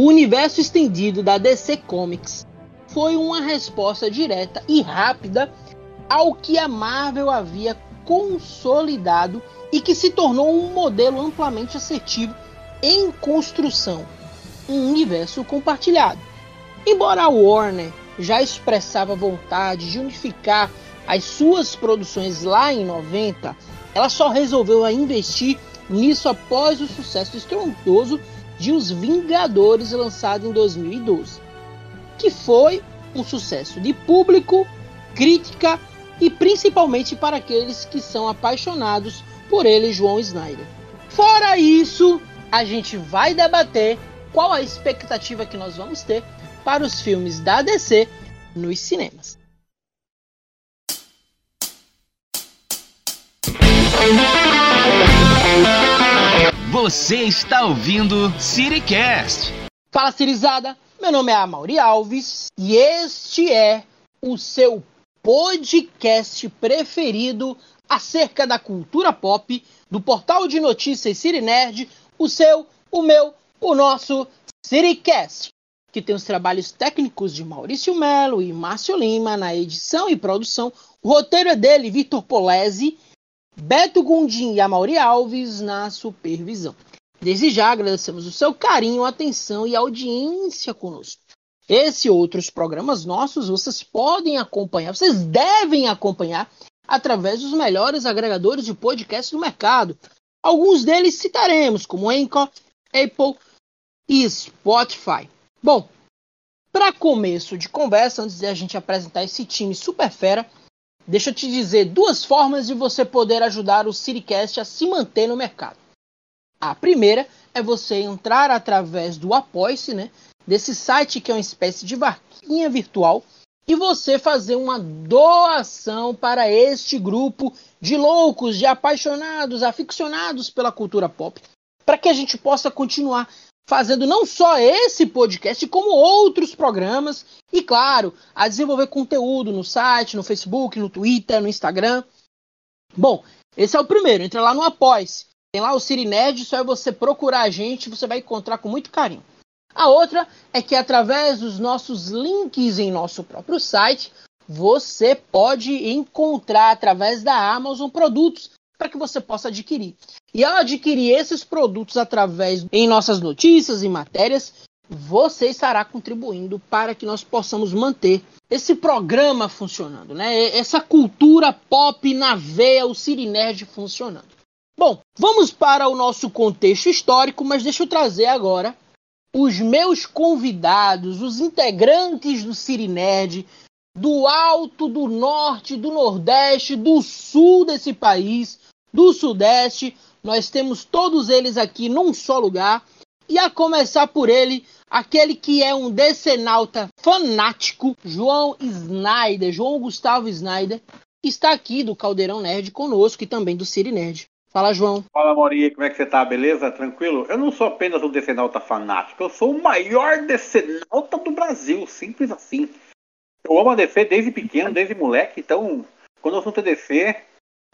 O universo estendido da DC Comics foi uma resposta direta e rápida ao que a Marvel havia consolidado e que se tornou um modelo amplamente assertivo em construção, um universo compartilhado. Embora a Warner já expressava vontade de unificar as suas produções lá em 90, ela só resolveu investir nisso após o sucesso estrondoso de Os Vingadores lançado em 2012, que foi um sucesso de público, crítica e principalmente para aqueles que são apaixonados por ele, João Snyder. Fora isso, a gente vai debater qual a expectativa que nós vamos ter para os filmes da DC nos cinemas. Você está ouvindo CityCast. Fala, Cirizada! Meu nome é Amaury Alves e este é o seu podcast preferido acerca da cultura pop do portal de notícias City Nerd, o seu, o meu, o nosso CityCast, que tem os trabalhos técnicos de Maurício Melo e Márcio Lima na edição e produção. O roteiro é dele, Vitor Polese, Beto Gundim e Amaury Alves na supervisão. Desde já agradecemos o seu carinho, atenção e audiência conosco. Esse e outros programas nossos vocês podem acompanhar, vocês devem acompanhar através dos melhores agregadores de podcast do mercado. Alguns deles citaremos, como Anchor, Apple e Spotify. Bom, para começo de conversa, antes de a gente apresentar esse time super fera, deixa eu te dizer duas formas de você poder ajudar o Siricast a se manter no mercado. A primeira é você entrar através do Apoice, né? Desse site que é uma espécie de vaquinha virtual e você fazer uma doação para este grupo de loucos, de apaixonados, aficionados pela cultura pop, para que a gente possa continuar fazendo não só esse podcast, como outros programas e, claro, a desenvolver conteúdo no site, no Facebook, no Twitter, no Instagram. Bom, esse é o primeiro. Entra lá no Apoice. Tem lá o Siri Nerd, só é você procurar a gente, você vai encontrar com muito carinho. A outra é que através dos nossos links em nosso próprio site, você pode encontrar através da Amazon produtos para que você possa adquirir. E ao adquirir esses produtos através em nossas notícias e matérias, você estará contribuindo para que nós possamos manter esse programa funcionando, né? Essa cultura pop na veia, o Cirinerd funcionando. Bom, vamos para o nosso contexto histórico, mas deixa eu trazer agora os meus convidados, os integrantes do Cirinerd, do alto, do norte, do nordeste, do sul desse país, do sudeste, nós temos todos eles aqui num só lugar. E a começar por ele, aquele que é um decenalta fanático, João Snyder, João Gustavo Snyder, que está aqui do Caldeirão Nerd conosco e também do Ciri Nerd. Fala, João. Fala, Mauri, como é que você tá? Beleza? Tranquilo? Eu não sou apenas um decenalta fanático, eu sou o maior decenalta do Brasil, simples assim. Eu amo a DC desde pequeno, desde moleque, então, quando eu sou é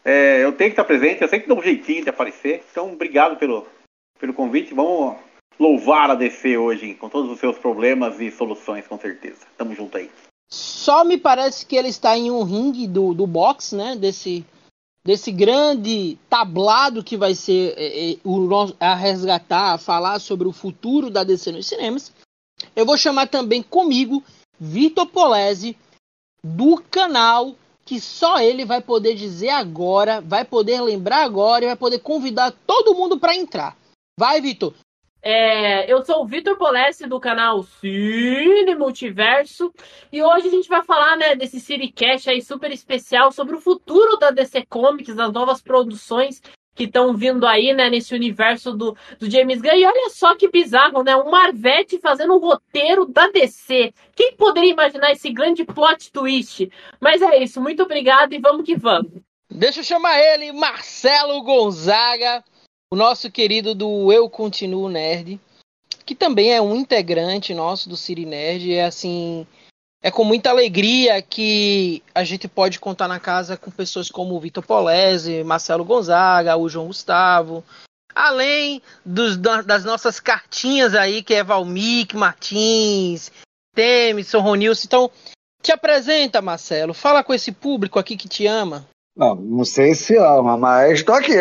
é, eu tenho que estar presente, eu que dá um jeitinho de aparecer, então obrigado pelo, pelo convite. Vamos louvar a DC hoje, com todos os seus problemas e soluções, com certeza. Tamo junto aí. Só me parece que ele está em um ringue do, do boxe, né? Desse desse grande tablado que vai ser é, é, o, a resgatar, a falar sobre o futuro da DC nos cinemas. Eu vou chamar também comigo Vitor Polese, do canal que só ele vai poder dizer agora, vai poder lembrar agora e vai poder convidar todo mundo para entrar. Vai, Vitor. É, eu sou o Vitor Polesse do canal Cine Multiverso e hoje a gente vai falar né, desse Citycast aí super especial sobre o futuro da DC Comics, das novas produções que estão vindo aí, né, nesse universo do, do James Gunn. E olha só que bizarro, né? Um Marvete fazendo o roteiro da DC. Quem poderia imaginar esse grande plot twist? Mas é isso, muito obrigado e vamos que vamos. Deixa eu chamar ele, Marcelo Gonzaga o nosso querido do Eu Continuo Nerd, que também é um integrante nosso do Siri Nerd. É assim, é com muita alegria que a gente pode contar na casa com pessoas como o Vitor Polese, Marcelo Gonzaga, o João Gustavo, além dos, das nossas cartinhas aí, que é Valmik, Martins, Temison, Ronilson. Então, te apresenta, Marcelo. Fala com esse público aqui que te ama. Não, não sei se ama, mas estou aqui.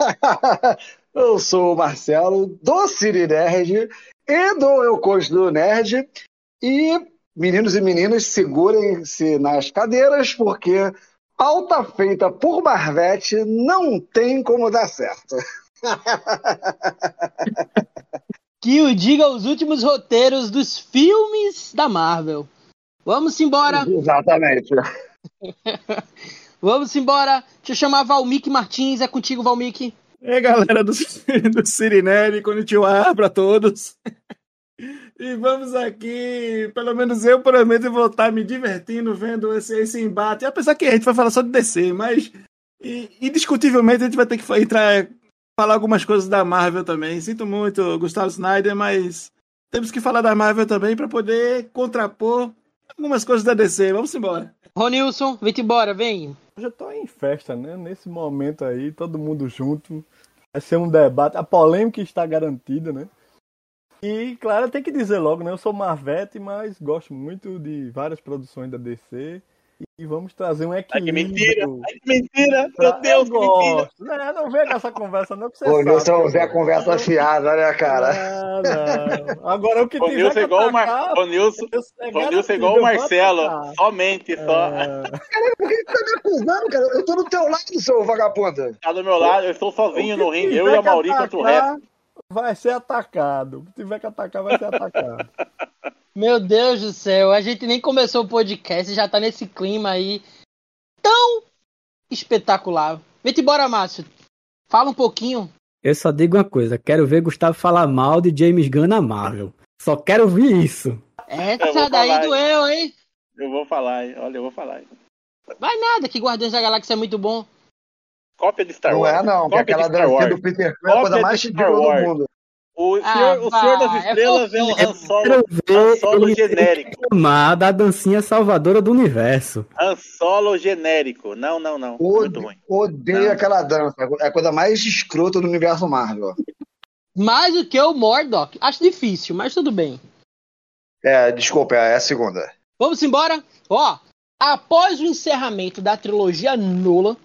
Eu sou o Marcelo, do Siri Nerd e do Eu Coach do Nerd. E, meninos e meninas, segurem-se nas cadeiras, porque pauta feita por Marvete não tem como dar certo. que o diga os últimos roteiros dos filmes da Marvel. Vamos embora. Exatamente. Vamos embora. Deixa eu chamar Valmik Martins. É contigo, Valmik. E aí, galera do, do Sirinelli, konnichiwa para todos. E vamos aqui, pelo menos eu prometo vou estar me divertindo vendo esse, esse embate. Apesar que a gente vai falar só de DC, mas e, indiscutivelmente a gente vai ter que entrar, falar algumas coisas da Marvel também. Sinto muito, Gustavo Snyder, mas temos que falar da Marvel também para poder contrapor algumas coisas da DC. Vamos embora. Ronilson, vem embora, vem. Eu já tô em festa, né? Nesse momento aí, todo mundo junto. Vai ser um debate. A polêmica está garantida, né? E, claro, tem que dizer logo, né? Eu sou Marvete, mas gosto muito de várias produções da DC. E vamos trazer um equilíbrio. Ai, que mentira! Ai, que mentira! Meu Deus, que mentira! Não, não vem com essa conversa, não, que você Ô, Nilson, Zé conversa afiada, né, cara? Não, não. Agora o que tem Nilson é igual o Mar... O Nilson, o Nilson é igual o Marcelo, somente só. É... Por que você tá me acusando, cara? Eu tô do teu lado, seu vagabundo. Tá do meu lado, eu estou sozinho no ringue, eu e a Mauri contra o resto vai ser atacado. Se tiver que atacar, vai ser atacado. Meu Deus do céu, a gente nem começou o podcast e já tá nesse clima aí tão espetacular. Vem embora, Márcio. Fala um pouquinho. Eu só digo uma coisa, quero ver Gustavo falar mal de James Gunn na Marvel. Só quero ouvir isso. Essa daí falar, doeu, hein? Eu vou falar, olha, eu vou falar. Vai nada, que Guardiões da Galáxia é muito bom. Cópia de Star Wars. Não é, não, que aquela dancinha do Peter Quill é a coisa mais ridícula do mundo. O ah, Senhor, o Senhor das é Estrelas é, é um Han Solo, Han Solo genérico. da dancinha salvadora do universo. Han Solo genérico. Não, não, não. Muito ruim. Odeio não. aquela dança. É a coisa mais escrota do universo Marvel. Mais do que o Mordok. Acho difícil, mas tudo bem. É, desculpa, é a segunda. Vamos embora? Ó, após o encerramento da trilogia Nolan,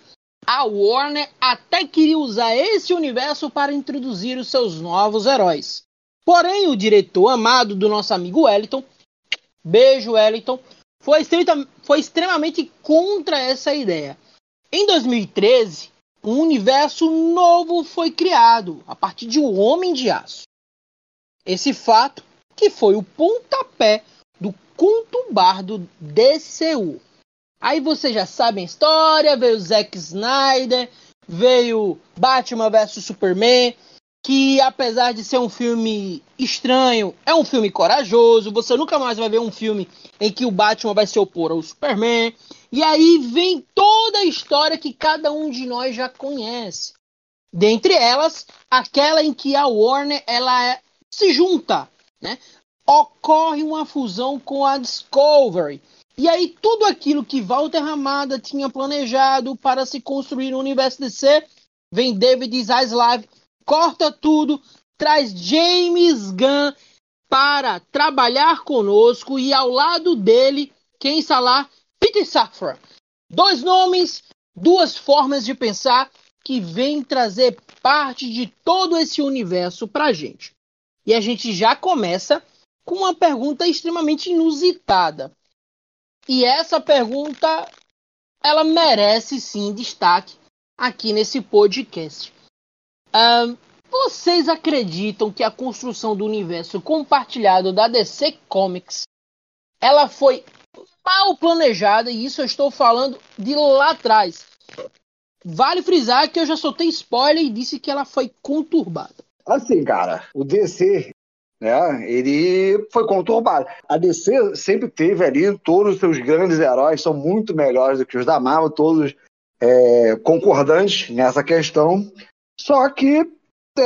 a Warner até queria usar esse universo para introduzir os seus novos heróis. Porém, o diretor amado do nosso amigo Wellington, beijo Wellington, foi, foi extremamente contra essa ideia. Em 2013, um universo novo foi criado a partir de O Homem de Aço. Esse fato que foi o pontapé do contubardo DCU. Aí vocês já sabem a história, veio Zack Snyder, veio Batman vs Superman, que apesar de ser um filme estranho, é um filme corajoso. Você nunca mais vai ver um filme em que o Batman vai se opor ao Superman. E aí vem toda a história que cada um de nós já conhece. Dentre elas, aquela em que a Warner ela é, se junta, né? Ocorre uma fusão com a Discovery e aí tudo aquilo que Walter Ramada tinha planejado para se construir no universo DC, vem David Zaslav, corta tudo, traz James Gunn para trabalhar conosco e ao lado dele, quem está lá? Peter Safran. Dois nomes, duas formas de pensar que vem trazer parte de todo esse universo para gente. E a gente já começa com uma pergunta extremamente inusitada. E essa pergunta ela merece sim destaque aqui nesse podcast. Um, vocês acreditam que a construção do universo compartilhado da DC Comics ela foi mal planejada e isso eu estou falando de lá atrás. Vale frisar que eu já soltei spoiler e disse que ela foi conturbada. Assim, cara, o DC né? Ele foi conturbado. A DC sempre teve ali todos os seus grandes heróis são muito melhores do que os da Marvel, todos é, concordantes nessa questão. Só que, é,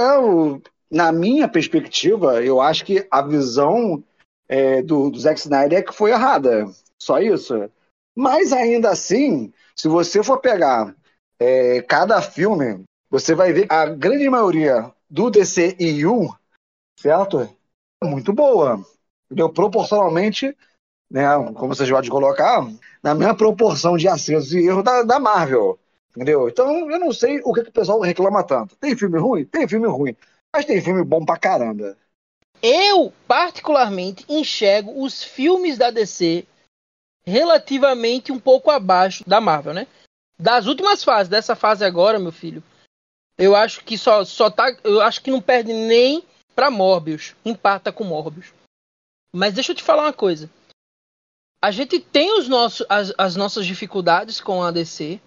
na minha perspectiva, eu acho que a visão é, do, do Zack Snyder é que foi errada. Só isso. Mas ainda assim, se você for pegar é, cada filme você vai ver a grande maioria do DCEU, certo? Muito boa. Entendeu? Proporcionalmente, né, como vocês podem colocar, na mesma proporção de acertos e erros da, da Marvel. Entendeu? Então, eu não sei o que, que o pessoal reclama tanto. Tem filme ruim? Tem filme ruim. Mas tem filme bom pra caramba. Eu, particularmente, enxergo os filmes da DC relativamente um pouco abaixo da Marvel, né? Das últimas fases, dessa fase agora, meu filho, eu acho que só, só tá. Eu acho que não perde nem pra Morbius. Empata com Morbius. Mas deixa eu te falar uma coisa. A gente tem os nossos, as, as nossas dificuldades com a DC,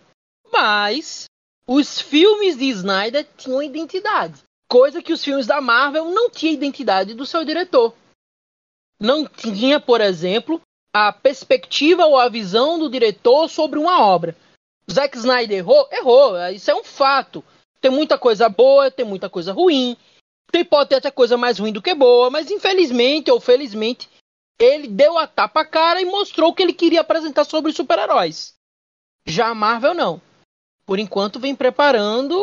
mas os filmes de Snyder tinham identidade. Coisa que os filmes da Marvel não tinham identidade do seu diretor. Não tinha, por exemplo, a perspectiva ou a visão do diretor sobre uma obra. Zack Snyder errou? Errou. Isso é um fato. Tem muita coisa boa, tem muita coisa ruim. Tem, pode ter até coisa mais ruim do que boa, mas infelizmente ou felizmente, ele deu a tapa cara e mostrou o que ele queria apresentar sobre super-heróis. Já a Marvel não. Por enquanto vem preparando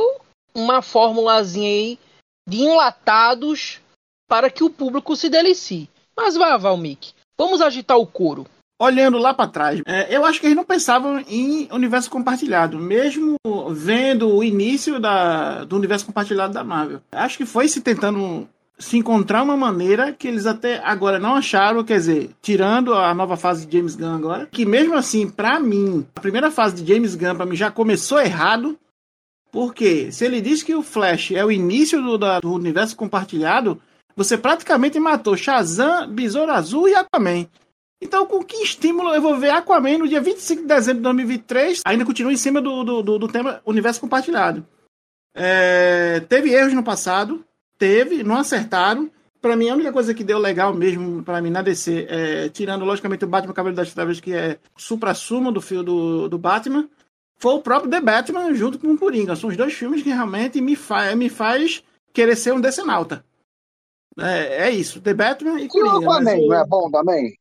uma formulazinha aí de enlatados para que o público se delicie. Mas vá, Valmik, vamos agitar o couro olhando lá para trás, é, eu acho que eles não pensavam em universo compartilhado, mesmo vendo o início da, do universo compartilhado da Marvel. Acho que foi se tentando se encontrar uma maneira que eles até agora não acharam, quer dizer, tirando a nova fase de James Gunn agora, que mesmo assim, para mim, a primeira fase de James Gunn para mim já começou errado, porque se ele diz que o Flash é o início do, da, do universo compartilhado, você praticamente matou Shazam, Besouro Azul e Aquaman. Então, com que estímulo eu vou ver Aquaman no dia 25 de dezembro de 2023? Ainda continua em cima do, do, do, do tema universo compartilhado. É, teve erros no passado, teve, não acertaram. Para mim, a única coisa que deu legal mesmo para mim na DC, é, tirando logicamente o Batman Cavaleiro das Trevas, que é supra-sumo do filme do, do Batman, foi o próprio The Batman junto com o Coringa. São os dois filmes que realmente me, fa me faz querer ser um decenalta. É, é isso, The Batman e Coringa. E o Aquaman não é bom também?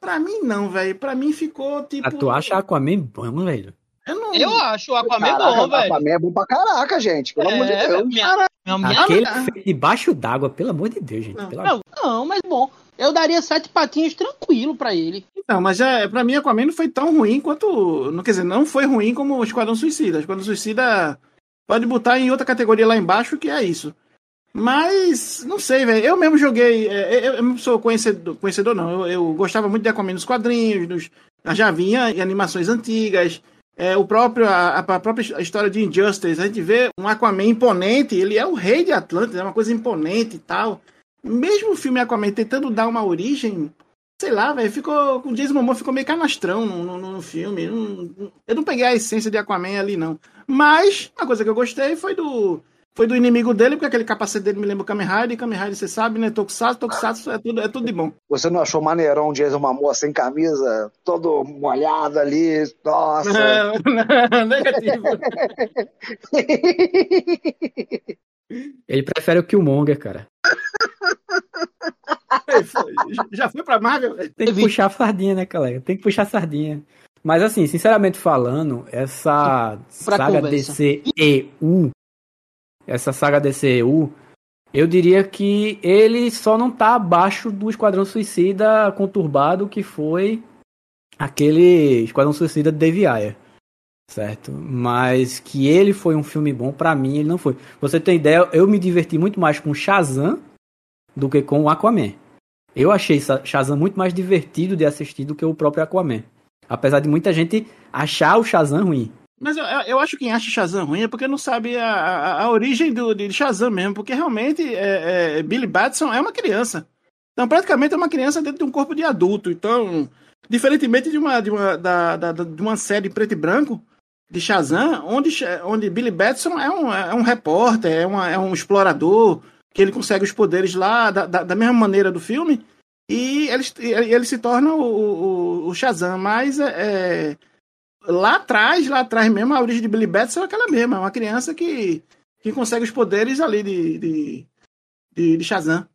Pra mim, não, velho. Pra mim ficou tipo. Ah, tu acha Aquaman bom, velho? Eu, não... eu acho o Aquaman caraca, bom, velho. Aquaman é bom pra caraca, gente. Pelo é, amor de Deus. Minha, minha, Aquele minha... feito debaixo d'água, pelo amor de Deus, gente. Não, não, não, mas bom. Eu daria sete patinhos tranquilo pra ele. Então, mas é, pra mim, Aquaman não foi tão ruim quanto. Não, quer dizer, não foi ruim como o Esquadrão Suicida. O Esquadrão Suicida pode botar em outra categoria lá embaixo, que é isso. Mas, não sei, velho. Eu mesmo joguei. É, eu, eu não sou conhecedor, conhecedor não. Eu, eu, gostava muito de Aquaman nos quadrinhos, nos, já vinha em animações antigas. É, o próprio, a, a, própria história de Injustice, a gente vê um Aquaman imponente, ele é o rei de Atlântida, é uma coisa imponente e tal. Mesmo o filme Aquaman tentando dar uma origem, sei lá, velho, ficou. O Jason Momoa ficou meio canastrão no, no, no filme. eu não peguei a essência de Aquaman ali, não. Mas, uma coisa que eu gostei foi do foi do inimigo dele, porque aquele capacete dele me lembra o Kamen Rider, e Kamen Rider, você sabe, né? Tokusatsu, Tokusatsu é tudo, é tudo de bom. Você não achou maneirão Jason Momoa sem camisa, todo molhado ali? Nossa! Não, negativo. Ele prefere o Killmonger, cara. Já foi pra Marvel? Tem que puxar a sardinha, né, colega? Tem que puxar a sardinha. Mas assim, sinceramente falando, essa pra saga conversa. DCEU essa saga DCU, eu diria que ele só não tá abaixo do Esquadrão Suicida conturbado que foi aquele Esquadrão Suicida de Dave Ayer, certo? Mas que ele foi um filme bom, para mim ele não foi. Você tem ideia, eu me diverti muito mais com Shazam do que com Aquaman. Eu achei Shazam muito mais divertido de assistir do que o próprio Aquaman. Apesar de muita gente achar o Shazam ruim. Mas eu, eu acho que quem acha Shazam ruim é porque não sabe a, a, a origem do, de Shazam mesmo, porque realmente é, é, Billy Batson é uma criança. Então, praticamente é uma criança dentro de um corpo de adulto. Então, diferentemente de uma, de uma, da, da, de uma série preto e branco de Shazam, onde, onde Billy Batson é um, é um repórter, é, uma, é um explorador, que ele consegue os poderes lá da, da, da mesma maneira do filme, e ele, ele se torna o, o, o Shazam. Mas é, lá atrás, lá atrás mesmo, a origem de Billy Batson é aquela mesma, é uma criança que, que consegue os poderes ali de, de, de, de Shazam.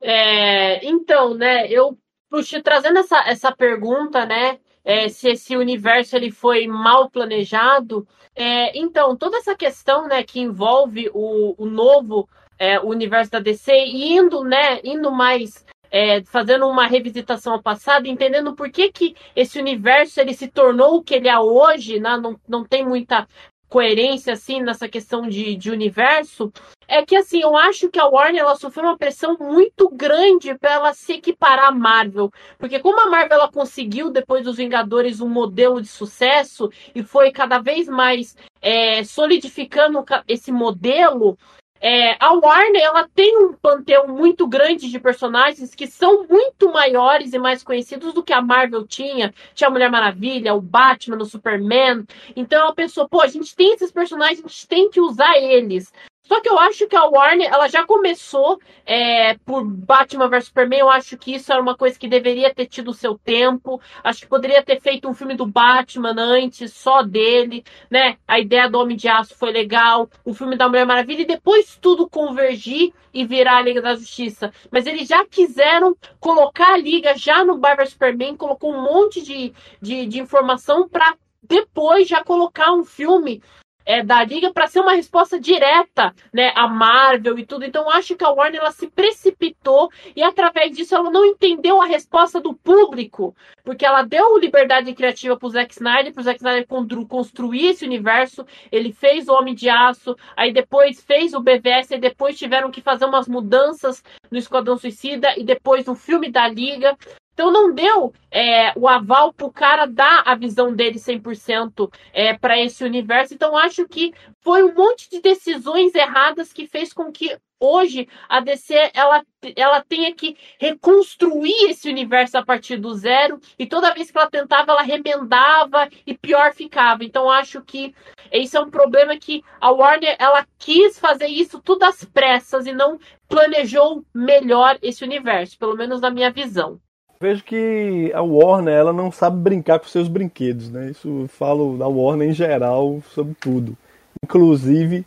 É, então, né, eu puxei, trazendo essa, essa pergunta, né, é, se esse universo ele foi mal planejado. É, então, toda essa questão né, que envolve o, o novo é, universo da DC indo, né, indo mais é, fazendo uma revisitação ao passado, entendendo por que, que esse universo ele se tornou o que ele é hoje, né? não, não tem muita coerência assim nessa questão de, de universo, é que assim, eu acho que a Warner ela sofreu uma pressão muito grande para ela se equiparar à Marvel, porque como a Marvel ela conseguiu depois dos Vingadores um modelo de sucesso e foi cada vez mais é, solidificando esse modelo, é, a Warner ela tem um panteão muito grande de personagens que são muito maiores e mais conhecidos do que a Marvel tinha. Tinha a Mulher Maravilha, o Batman, o Superman. Então ela pensou, pô, a gente tem esses personagens, a gente tem que usar eles. Só que eu acho que a Warner, ela já começou é, por Batman vs Superman. Eu acho que isso era uma coisa que deveria ter tido o seu tempo. Acho que poderia ter feito um filme do Batman antes, só dele, né? A ideia do Homem de Aço foi legal. O filme da Mulher Maravilha e depois tudo convergir e virar a Liga da Justiça. Mas eles já quiseram colocar a Liga já no Batman vs Superman, colocou um monte de, de, de informação para depois já colocar um filme é, da liga para ser uma resposta direta, né, a Marvel e tudo. Então acho que a Warner ela se precipitou e através disso ela não entendeu a resposta do público, porque ela deu liberdade criativa para o Zack Snyder, para o Zack Snyder construir esse universo. Ele fez o Homem de Aço, aí depois fez o BVS, e depois tiveram que fazer umas mudanças no Esquadrão Suicida e depois no filme da Liga. Então não deu é, o aval para o cara dar a visão dele 100% é, para esse universo. Então acho que foi um monte de decisões erradas que fez com que hoje a DC ela, ela tenha que reconstruir esse universo a partir do zero e toda vez que ela tentava ela remendava e pior ficava. Então acho que esse é um problema que a Warner ela quis fazer isso tudo às pressas e não planejou melhor esse universo, pelo menos na minha visão vejo que a Warner ela não sabe brincar com seus brinquedos, né? Isso falo da Warner em geral sobre tudo, inclusive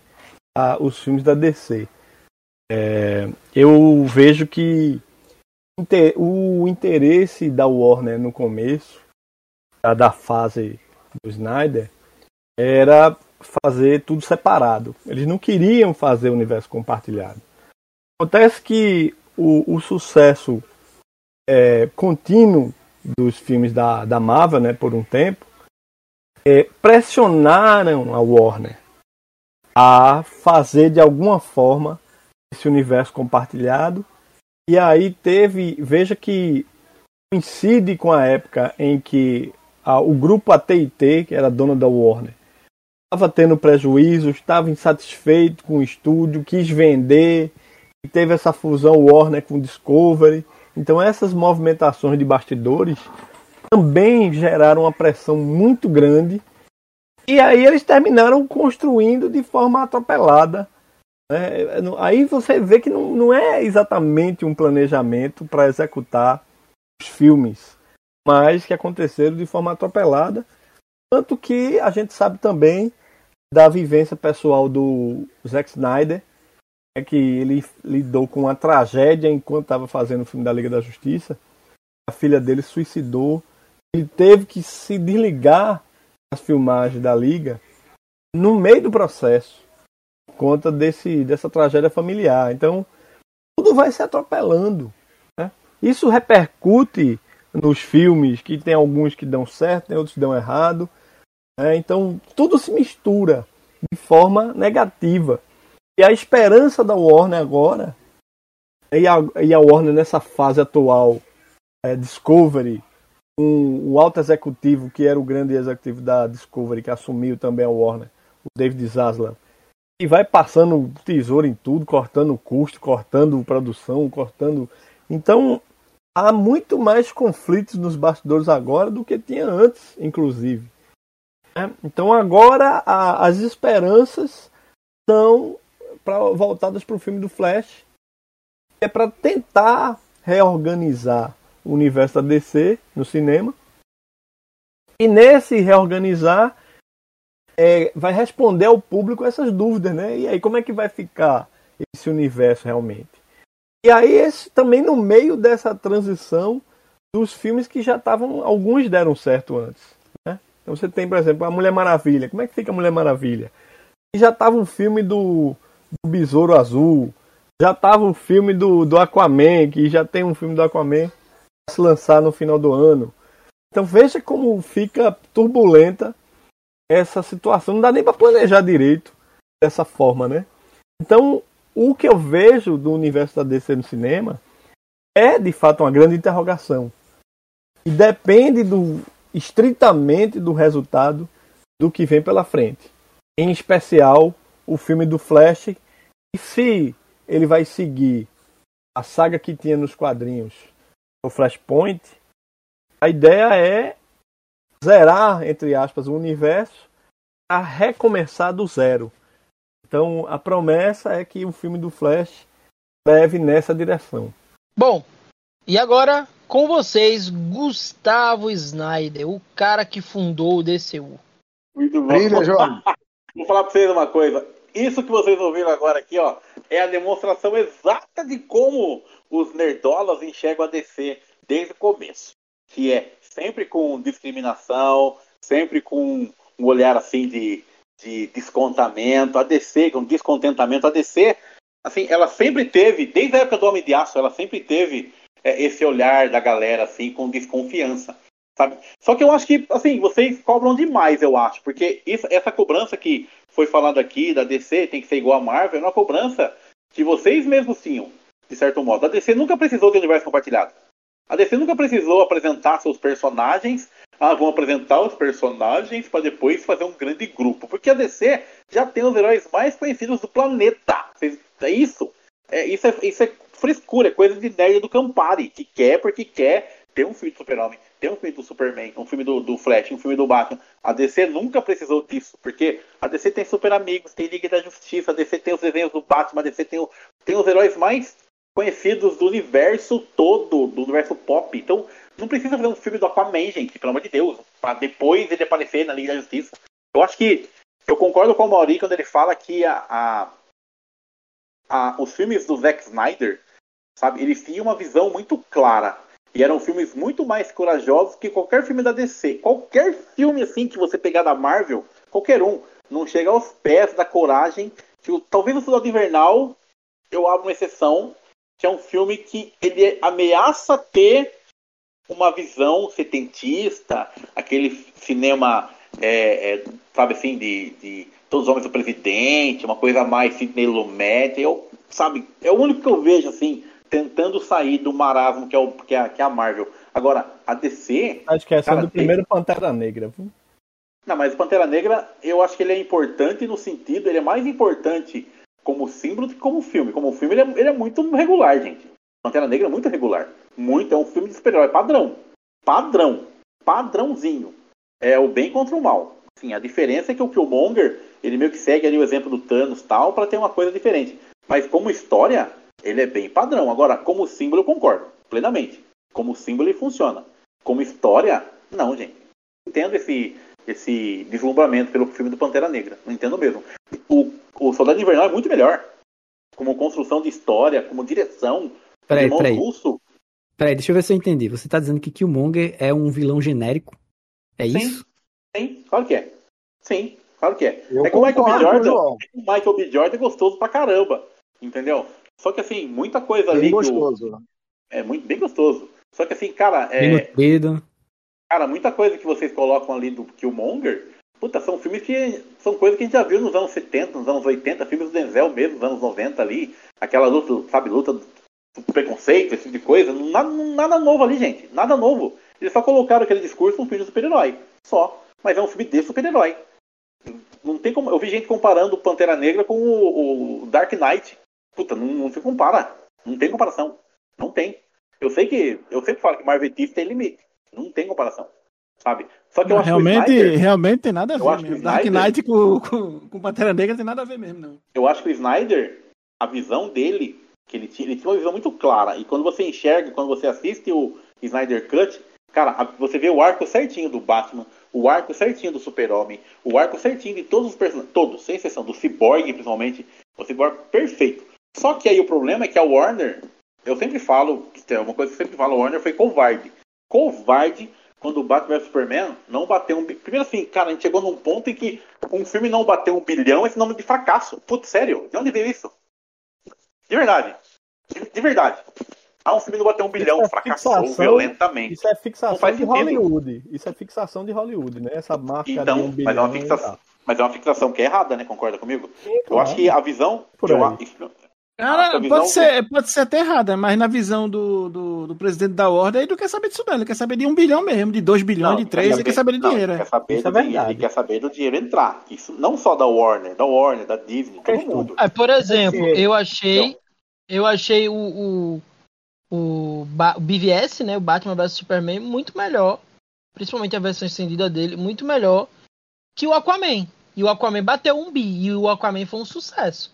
a, os filmes da DC. É, eu vejo que o interesse da Warner no começo, da fase do Snyder, era fazer tudo separado. Eles não queriam fazer o universo compartilhado. Acontece que o, o sucesso é, contínuo dos filmes da, da Marvel, né, por um tempo, é, pressionaram a Warner a fazer de alguma forma esse universo compartilhado. E aí teve, veja que coincide com a época em que a, o grupo AT&T, que era dona da Warner, estava tendo prejuízo, estava insatisfeito com o estúdio, quis vender, e teve essa fusão Warner com Discovery. Então essas movimentações de bastidores também geraram uma pressão muito grande e aí eles terminaram construindo de forma atropelada. Né? Aí você vê que não, não é exatamente um planejamento para executar os filmes, mas que aconteceram de forma atropelada. Tanto que a gente sabe também da vivência pessoal do Zack Snyder, é que ele lidou com uma tragédia enquanto estava fazendo o filme da Liga da Justiça. A filha dele suicidou. Ele teve que se desligar das filmagens da Liga no meio do processo, por conta desse, dessa tragédia familiar. Então, tudo vai se atropelando. Né? Isso repercute nos filmes, que tem alguns que dão certo, tem outros que dão errado. Né? Então, tudo se mistura de forma negativa. E a esperança da Warner agora, e a, e a Warner nessa fase atual, é, Discovery, um, o alto executivo, que era o grande executivo da Discovery, que assumiu também a Warner, o David Zaslav, e vai passando tesouro em tudo, cortando custo, cortando produção, cortando. Então, há muito mais conflitos nos bastidores agora do que tinha antes, inclusive. É, então, agora a, as esperanças são pra, voltadas para o filme do Flash, é para tentar reorganizar o universo da DC no cinema. E nesse reorganizar, é, vai responder ao público essas dúvidas, né? E aí, como é que vai ficar esse universo realmente? E aí, esse, também no meio dessa transição, dos filmes que já estavam. Alguns deram certo antes. Né? Então você tem, por exemplo, a Mulher Maravilha. Como é que fica a Mulher Maravilha? E já estava um filme do, do Besouro Azul. Já estava um filme do, do Aquaman, que já tem um filme do Aquaman a se lançar no final do ano. Então veja como fica turbulenta essa situação. Não dá nem para planejar direito dessa forma, né? Então, o que eu vejo do universo da DC no cinema é de fato uma grande interrogação. E depende do estritamente do resultado do que vem pela frente. Em especial, o filme do Flash, e se ele vai seguir a saga que tinha nos quadrinhos, o Flashpoint, a ideia é zerar, entre aspas, o universo a recomeçar do zero. Então a promessa é que o filme do Flash leve nessa direção. Bom, e agora com vocês, Gustavo Snyder, o cara que fundou o DCU. Muito bom. Brilha, João. Vou falar pra vocês uma coisa. Isso que vocês ouviram agora aqui, ó, é a demonstração exata de como os nerdolas enxergam a DC desde o começo. Que é sempre com discriminação, sempre com um olhar assim de, de descontamento, a DC, com descontentamento, a DC, assim, ela sempre teve, desde a época do Homem de Aço, ela sempre teve é, esse olhar da galera, assim, com desconfiança, sabe? Só que eu acho que, assim, vocês cobram demais, eu acho, porque isso, essa cobrança que foi falado aqui da DC tem que ser igual a Marvel, é uma cobrança que vocês mesmos tinham, de certo modo. A DC nunca precisou de universo compartilhado. A DC nunca precisou apresentar seus personagens ah, vão apresentar os personagens para depois fazer um grande grupo. Porque a DC já tem os heróis mais conhecidos do planeta. É isso. É, isso, é, isso é frescura, é coisa de nerd do Campari, que quer porque quer ter um filme do Super-Homem, ter um filme do Superman, um filme do, do, Flash, um filme do Batman. A DC nunca precisou disso, porque a DC tem Super Amigos, tem Liga da Justiça, a DC tem os desenhos do Batman, a DC tem, o, tem os heróis mais conhecidos do universo todo, do universo pop. Então, não precisa fazer um filme do Aquaman, gente, pelo amor de Deus, para depois ele aparecer na Liga da Justiça. Eu acho que eu concordo com o Mauri quando ele fala que a, a, a, os filmes do Zack Snyder, sabe, eles tinham uma visão muito clara. E eram filmes muito mais corajosos que qualquer filme da DC. Qualquer filme assim que você pegar da Marvel, qualquer um, não chega aos pés da coragem que o, talvez o Soldado Invernal, eu abro uma exceção, que é um filme que ele ameaça ter uma visão setentista, aquele cinema, é, é, sabe assim, de, de, Todos os Homens do Presidente, uma coisa mais Sidney Lumet, eu, sabe, é o único que eu vejo, assim, tentando sair do marasmo que é, o, que é, que é a Marvel. Agora, a DC... Acho que essa é do primeiro Pantera Negra? Não, mas o Pantera Negra, eu acho que ele é importante no sentido, ele é mais importante como símbolo do que como filme. Como filme, ele é, ele é muito regular, gente. Pantera Negra é muito regular. Muito, é um filme de super-herói padrão. Padrão. Padrãozinho. É o bem contra o mal. Sim, a diferença é que o Killmonger, ele meio que segue ali o exemplo do Thanos tal, para ter uma coisa diferente. Mas como história, ele é bem padrão. Agora, como símbolo, eu concordo, plenamente. Como símbolo, ele funciona. Como história, não, gente. Entendo esse, esse deslumbramento pelo filme do Pantera Negra. Não entendo mesmo. O, o Soldado Invernal é muito melhor. Como construção de história, como direção. Peraí, peraí. Russo, Peraí, deixa eu ver se eu entendi. Você tá dizendo que Killmonger é um vilão genérico? É sim, isso? Sim, claro que é. Sim, claro que é. Eu é que o Michael B. Jordan. É o Michael B. Jordan é gostoso pra caramba. Entendeu? Só que assim, muita coisa bem ali. Gostoso. O... É muito bem gostoso. Só que assim, cara. É... Bem nutrido. Cara, muita coisa que vocês colocam ali do Killmonger. Puta, são filmes que. São coisas que a gente já viu nos anos 70, nos anos 80, filmes do Denzel mesmo, nos anos 90 ali. Aquela luta, sabe, luta preconceito, esse tipo de coisa. Nada, nada novo ali, gente. Nada novo. Eles só colocaram aquele discurso um filme de super-herói. Só. Mas é um filme de super-herói. Não tem como. Eu vi gente comparando Pantera Negra com o, o Dark Knight. Puta, não, não, se compara. Não tem comparação. Não tem. Eu sei que. Eu sempre falo que Marvel tem limite. Não tem comparação. Sabe? Só que não, eu acho realmente, que Snyder, realmente tem nada a ver. Snyder, Dark Knight com, com, com Pantera Negra tem nada a ver mesmo, não. Eu acho que o Snyder, a visão dele que ele tinha, ele tinha uma visão muito clara. E quando você enxerga, quando você assiste o Snyder Cut, cara, você vê o arco certinho do Batman, o arco certinho do Super-Homem, o arco certinho de todos os personagens, todos, sem exceção, do Cyborg principalmente, o Cyborg perfeito. Só que aí o problema é que a Warner, eu sempre falo, é uma coisa que eu sempre falo, a Warner foi covarde. covarde quando o Batman vs Superman não bateu um. Primeiro assim, cara, a gente chegou num ponto em que um filme não bateu um bilhão é sinônimo de fracasso. Putz, sério? De onde veio isso? De verdade. De, de verdade. Ah, um filme não bateu um bilhão, é fracassou fixação. violentamente. Isso é fixação de sentido. Hollywood. Isso é fixação de Hollywood, né? Essa marca Então, de um mas bilhão. é uma fixação. Mas é uma fixação que é errada, né? Concorda comigo? Eu claro. acho que a visão. Eu Cara, pode ser, pode ser até errada, mas na visão do, do, do presidente da ordem, ele não quer saber disso, não. Ele quer saber de um bilhão mesmo, de dois bilhões, de três, ele quer saber de não, dinheiro. Ele é. quer saber, Isso é do dinheiro, verdade. ele quer saber do dinheiro entrar. Isso não só da Warner, da Warner, da Disney, todo Quer mundo. É, por exemplo, eu achei, eu achei o, o, o, o BVS, né, o Batman vs Superman, muito melhor, principalmente a versão estendida dele, muito melhor que o Aquaman. E o Aquaman bateu um bi, e o Aquaman foi um sucesso.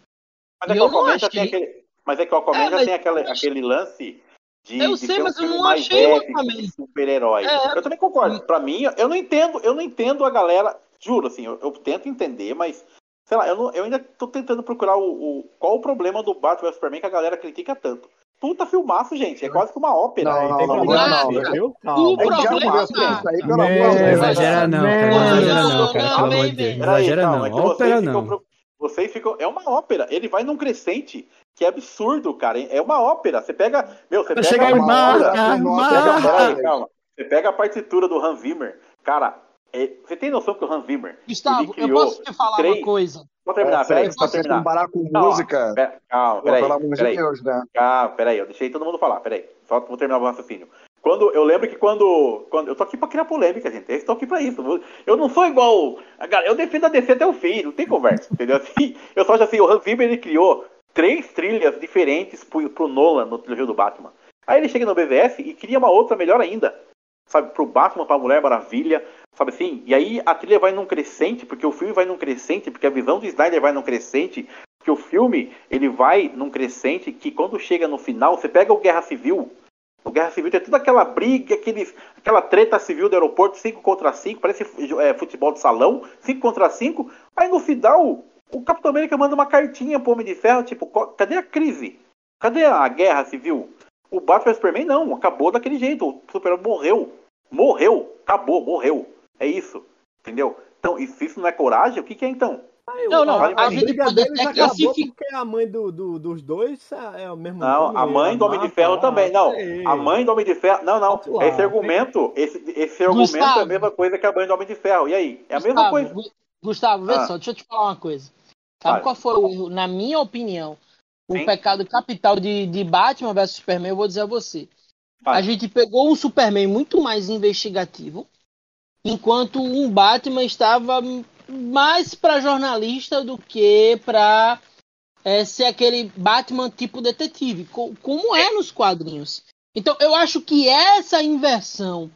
Mas é que o não Aquaman já achei. tem aquele. Mas é que o Aquaman É, já mas- tem aquele, aquele lance de, Eu de sei, ser um mas eu não mais achei o Aquaman. de super-herói. É. Eu também concordo. Pra mim, eu não entendo, eu não entendo a galera. Juro, assim, eu, eu tento entender, mas. Sei lá, eu, não- eu ainda tô tentando procurar o, o- qual o problema do Batman vs Superman que a galera critica tanto. Puta filmaço, gente. É quase que uma ópera. Não, não, não, problema não, assim, não. viu? O problema- Não, Não Deus. exagera não, cara. Não Não, exagera não, não, cara. não. Não exagera não. é que vocês Ópera ficam não. Vocês ficam. É uma ópera. Ele vai num crescente que é absurdo, cara. É uma ópera. Você pega. Meu, você pega chegar a em uma uma Pega- calma. Você pega a partitura do Hans Zimmer. Cara, é- você tem noção que o Hans Zimmer. Gustavo, ele eu criou posso te falar três- uma coisa? Vou terminar, É, peraí, você terminar. comparar com Calma, música, pera- Calma, peraí. pelo amor de peraí. Deus, né? Calma, peraí, eu deixei todo mundo falar, peraí. Só vou terminar o raciocínio. Quando, eu lembro que quando, quando. Eu tô aqui pra criar polêmica, gente. Eu estou aqui pra isso. Eu não sou igual. A galera, eu defendo a DC até o fim, não tem conversa, entendeu? Assim, eu só acho assim, o Hans Zimmer ele criou três trilhas diferentes pro, pro Nolan no trilho do Batman. Aí ele chega no BVS e cria uma outra melhor ainda. Sabe, pro Batman, pra Mulher Maravilha, sabe assim? E aí a trilha vai num crescente, porque o filme vai num crescente, porque a visão do Snyder vai num crescente, que o filme ele vai num crescente que quando chega no final, você pega o Guerra Civil, o Guerra Civil tem toda aquela briga, aqueles, aquela treta civil do aeroporto, 5 contra 5, parece é, futebol de salão, 5 contra 5. Aí no final, o Capitão América manda uma cartinha pro Homem de Ferro, tipo, cadê a crise? Cadê a guerra civil? O Batman vs Superman não, acabou daquele jeito. O Superman morreu. Morreu. Acabou, morreu. É isso. Entendeu? Então, e se isso não é coragem, o que, que é então? Não, não, Vale a mais. gente pode até acabou classificar. porque a mãe do, do- dos dois é o mesmo Não, nome, a mãe do Homem de Ferro lá, também. Não, sei. a mãe do Homem de Ferro. Não, não. Esse argumento, esse, esse argumento é a Gustavo. mesma coisa que a mãe do Homem de Ferro. E aí? É a mesma Gustavo, coisa. Gu- Gustavo, vê Ah. só, deixa eu te falar uma coisa. Sabe Fale. qual foi, o erro, na minha opinião, o Sim. pecado capital de, de Batman vs Superman? Eu vou dizer a você. A gente pegou um Superman muito mais investigativo, enquanto um Batman estava mais para jornalista do que para ser aquele Batman tipo detetive, co- como é nos quadrinhos. Então eu acho que essa inversão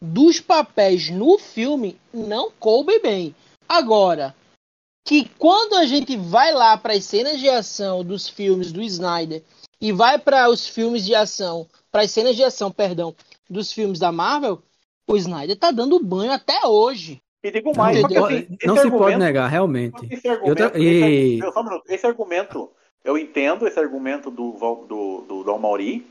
dos papéis no filme não coube bem. Agora, que quando a gente vai lá para as cenas de ação dos filmes do Snyder e vai para os filmes de ação, para as cenas de ação, perdão, dos filmes da Marvel, o Snyder tá dando banho até hoje. E digo Não, mais, não- assim, esse não se pode negar, realmente. Esse argumento, esse, e- só um. Esse argumento, eu entendo esse argumento do, do, do, do Almauri,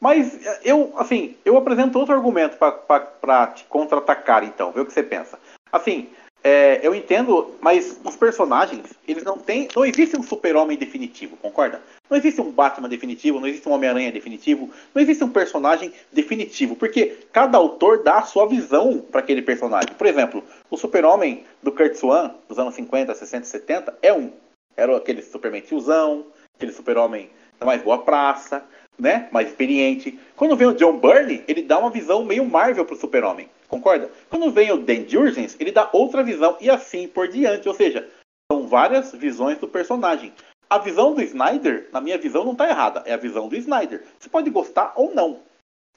mas eh, eu, assim, eu apresento outro argumento para te contra-atacar, então, ver o que você pensa. Assim, é, eu entendo, mas os personagens, eles não têm. Não existe um super-homem definitivo, concorda? Não existe um Batman definitivo, não existe um Homem-Aranha definitivo, não existe um personagem definitivo, porque cada autor dá a sua visão para aquele personagem. Por exemplo, o super-homem do Kurt Swan, dos anos 50, 60 70, é um. Era aquele Superman tiozão, aquele super-homem da mais boa praça, né? Mais experiente. Quando vem o John Byrne, ele dá uma visão meio Marvel pro super-homem, concorda? Quando vem o Dan Jurgens, ele dá outra visão e assim por diante. Ou seja, são várias visões do personagem. A visão do Snyder, na minha visão, não tá errada. É a visão do Snyder. Você pode gostar ou não.